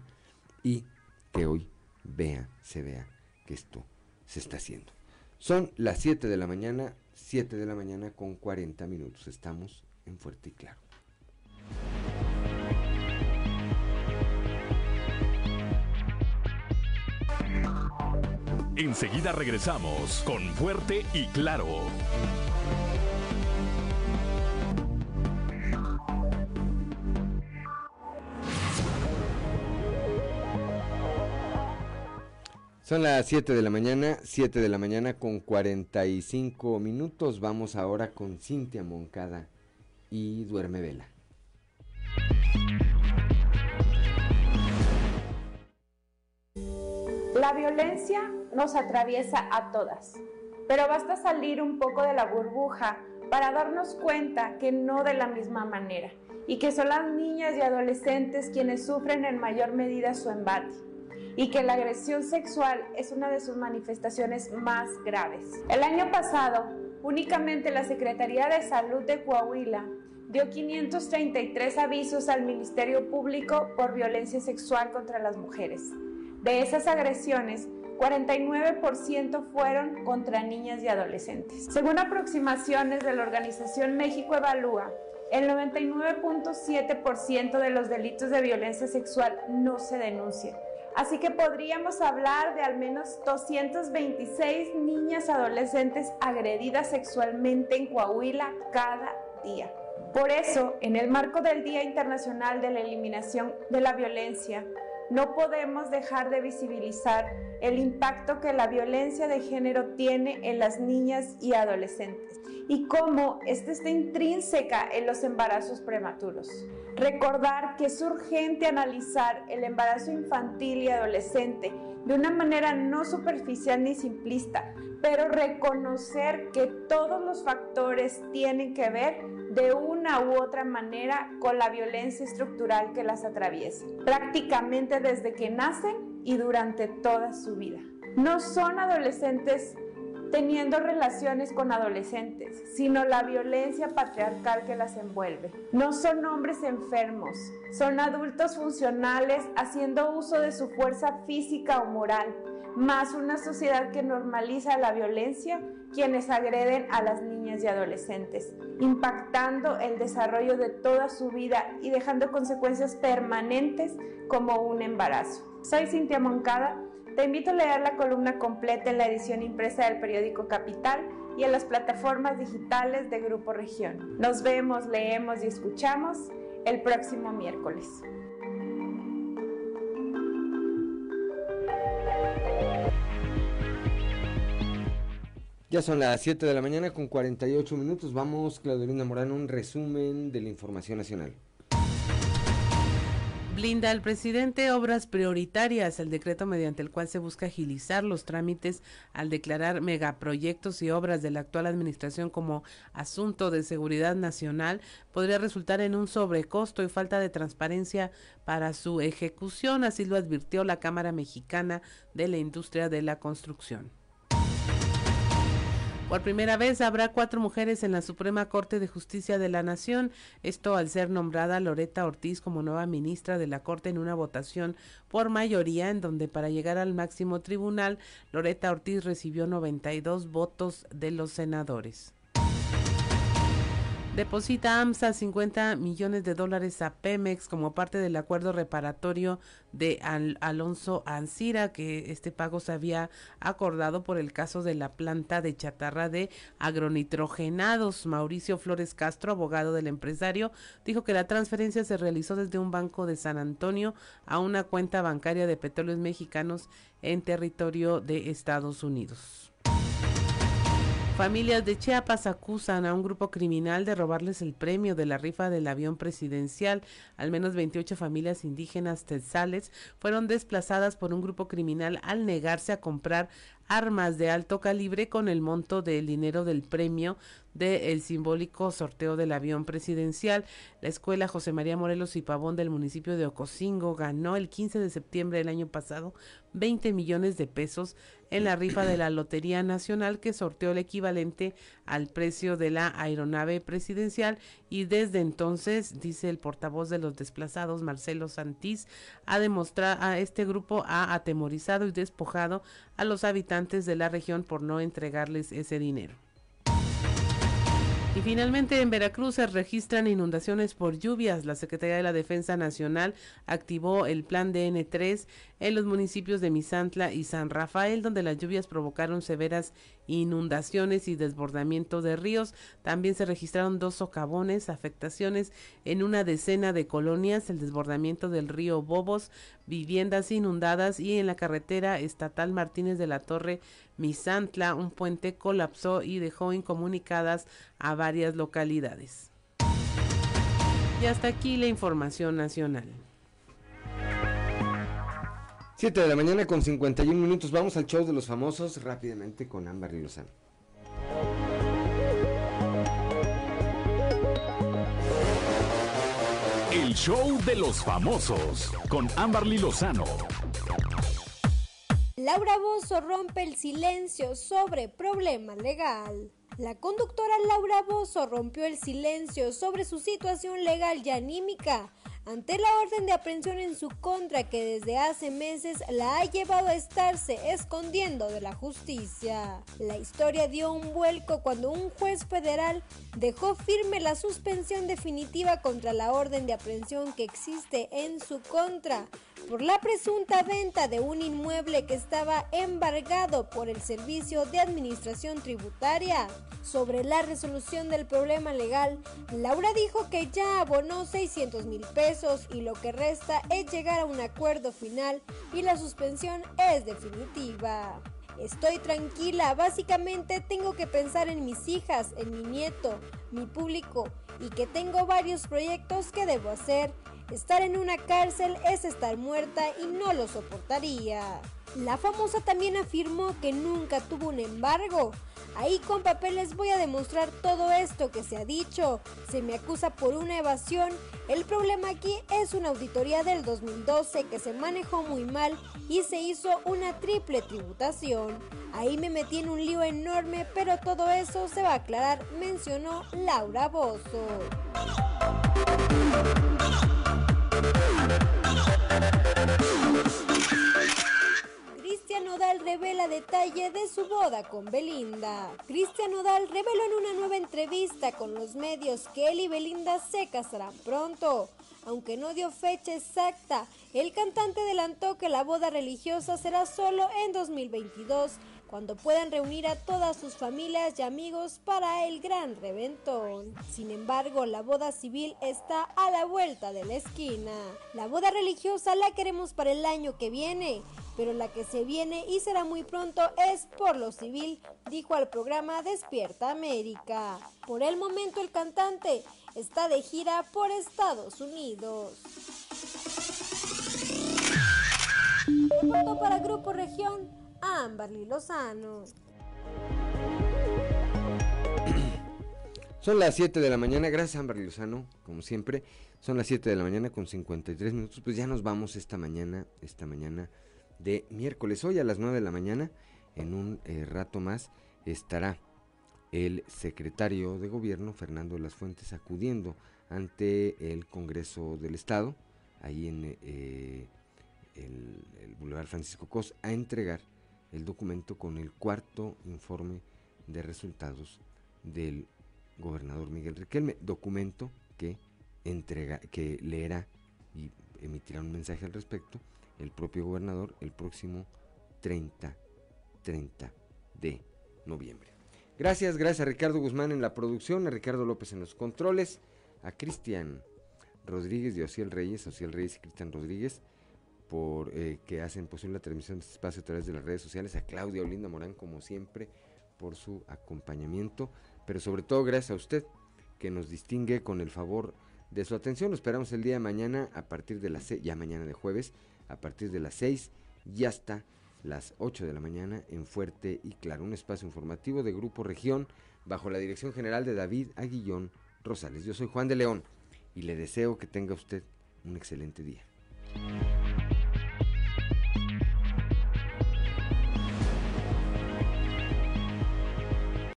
y que hoy vea, se vea que esto se está haciendo. Son las 7 de la mañana, 7 de la mañana con 40 minutos. Estamos en Fuerte y Claro. Enseguida regresamos con Fuerte y Claro. Son las 7 de la mañana, 7 de la mañana con 45 minutos. Vamos ahora con Cintia Moncada y Duerme Vela. La violencia nos atraviesa a todas, pero basta salir un poco de la burbuja para darnos cuenta que no de la misma manera y que son las niñas y adolescentes quienes sufren en mayor medida su embate y que la agresión sexual es una de sus manifestaciones más graves. El año pasado, únicamente la Secretaría de Salud de Coahuila dio 533 avisos al Ministerio Público por violencia sexual contra las mujeres. De esas agresiones, 49% fueron contra niñas y adolescentes. Según aproximaciones de la organización México Evalúa, el 99.7% de los delitos de violencia sexual no se denuncian. Así que podríamos hablar de al menos 226 niñas adolescentes agredidas sexualmente en Coahuila cada día. Por eso, en el marco del Día Internacional de la Eliminación de la Violencia, no podemos dejar de visibilizar el impacto que la violencia de género tiene en las niñas y adolescentes y cómo ésta está intrínseca en los embarazos prematuros. Recordar que es urgente analizar el embarazo infantil y adolescente de una manera no superficial ni simplista, pero reconocer que todos los factores tienen que ver de una u otra manera con la violencia estructural que las atraviesa, prácticamente desde que nacen y durante toda su vida. No son adolescentes teniendo relaciones con adolescentes, sino la violencia patriarcal que las envuelve. No son hombres enfermos, son adultos funcionales haciendo uso de su fuerza física o moral, más una sociedad que normaliza la violencia quienes agreden a las niñas y adolescentes, impactando el desarrollo de toda su vida y dejando consecuencias permanentes como un embarazo. Soy Cintia Moncada te invito a leer la columna completa en la edición impresa del periódico Capital y en las plataformas digitales de Grupo Región. Nos vemos, leemos y escuchamos el próximo miércoles. Ya son las 7 de la mañana con 48 minutos. Vamos, Claudelina Morán, un resumen de la información nacional. Blinda al presidente obras prioritarias, el decreto mediante el cual se busca agilizar los trámites al declarar megaproyectos y obras de la actual administración como asunto de seguridad nacional podría resultar en un sobrecosto y falta de transparencia para su ejecución, así lo advirtió la Cámara Mexicana de la Industria de la Construcción. Por primera vez habrá cuatro mujeres en la Suprema Corte de Justicia de la Nación, esto al ser nombrada Loreta Ortiz como nueva ministra de la Corte en una votación por mayoría, en donde para llegar al máximo tribunal, Loreta Ortiz recibió 92 votos de los senadores. Deposita AMSA 50 millones de dólares a Pemex como parte del acuerdo reparatorio de Alonso Ancira, que este pago se había acordado por el caso de la planta de chatarra de agronitrogenados. Mauricio Flores Castro, abogado del empresario, dijo que la transferencia se realizó desde un banco de San Antonio a una cuenta bancaria de petróleos mexicanos en territorio de Estados Unidos. Familias de Chiapas acusan a un grupo criminal de robarles el premio de la rifa del avión presidencial. Al menos 28 familias indígenas tetzales fueron desplazadas por un grupo criminal al negarse a comprar armas de alto calibre con el monto del dinero del premio del simbólico sorteo del avión presidencial. La escuela José María Morelos y Pavón del municipio de Ocosingo ganó el 15 de septiembre del año pasado 20 millones de pesos en la rifa de la Lotería Nacional que sorteó el equivalente al precio de la aeronave presidencial y desde entonces, dice el portavoz de los desplazados, Marcelo Santís, ha demostrado a este grupo ha atemorizado y despojado a los habitantes de la región por no entregarles ese dinero. Y finalmente en Veracruz se registran inundaciones por lluvias. La Secretaría de la Defensa Nacional activó el plan DN3 en los municipios de Misantla y San Rafael, donde las lluvias provocaron severas inundaciones y desbordamiento de ríos. También se registraron dos socavones, afectaciones en una decena de colonias, el desbordamiento del río Bobos, viviendas inundadas y en la carretera estatal Martínez de la Torre Misantla, un puente colapsó y dejó incomunicadas a varias localidades. Y hasta aquí la información nacional. 7 de la mañana con 51 minutos. Vamos al show de los famosos rápidamente con Ámbar y Lozano. El show de los famosos con Amberly Lozano. Laura Bozo rompe el silencio sobre problema legal. La conductora Laura Bozo rompió el silencio sobre su situación legal y anímica ante la orden de aprehensión en su contra que desde hace meses la ha llevado a estarse escondiendo de la justicia. La historia dio un vuelco cuando un juez federal dejó firme la suspensión definitiva contra la orden de aprehensión que existe en su contra por la presunta venta de un inmueble que estaba embargado por el Servicio de Administración Tributaria. Sobre la resolución del problema legal, Laura dijo que ya abonó 600 mil pesos y lo que resta es llegar a un acuerdo final y la suspensión es definitiva. Estoy tranquila, básicamente tengo que pensar en mis hijas, en mi nieto, mi público y que tengo varios proyectos que debo hacer. Estar en una cárcel es estar muerta y no lo soportaría. La famosa también afirmó que nunca tuvo un embargo. Ahí con papeles voy a demostrar todo esto que se ha dicho. Se me acusa por una evasión. El problema aquí es una auditoría del 2012 que se manejó muy mal y se hizo una triple tributación. Ahí me metí en un lío enorme, pero todo eso se va a aclarar, mencionó Laura Bozo. Cristian Nodal revela detalle de su boda con Belinda. Cristian Nodal reveló en una nueva entrevista con los medios que él y Belinda se casarán pronto. Aunque no dio fecha exacta, el cantante adelantó que la boda religiosa será solo en 2022 cuando puedan reunir a todas sus familias y amigos para el gran reventón. Sin embargo, la boda civil está a la vuelta de la esquina. La boda religiosa la queremos para el año que viene, pero la que se viene y será muy pronto es por lo civil, dijo al programa Despierta América. Por el momento el cantante está de gira por Estados Unidos. Reportó para Grupo Región Amberly Lozano. Son las 7 de la mañana, gracias Amberly Lozano, como siempre. Son las 7 de la mañana con 53 minutos, pues ya nos vamos esta mañana, esta mañana de miércoles. Hoy a las 9 de la mañana, en un eh, rato más, estará el secretario de gobierno, Fernando las Fuentes, acudiendo ante el Congreso del Estado, ahí en eh, el, el Boulevard Francisco Cos, a entregar el documento con el cuarto informe de resultados del gobernador Miguel Riquelme, documento que entrega, que leerá y emitirá un mensaje al respecto el propio gobernador el próximo 30, 30 de noviembre. Gracias, gracias a Ricardo Guzmán en la producción, a Ricardo López en los controles, a Cristian Rodríguez y Ociel Reyes, Ociel Reyes y Cristian Rodríguez por eh, que hacen posible la transmisión de este espacio a través de las redes sociales, a Claudia Olinda Morán, como siempre, por su acompañamiento, pero sobre todo gracias a usted, que nos distingue con el favor de su atención. Lo esperamos el día de mañana a partir de las 6, ya mañana de jueves, a partir de las 6 y hasta las 8 de la mañana en Fuerte y Claro, un espacio informativo de Grupo Región bajo la dirección general de David Aguillón Rosales. Yo soy Juan de León y le deseo que tenga usted un excelente día.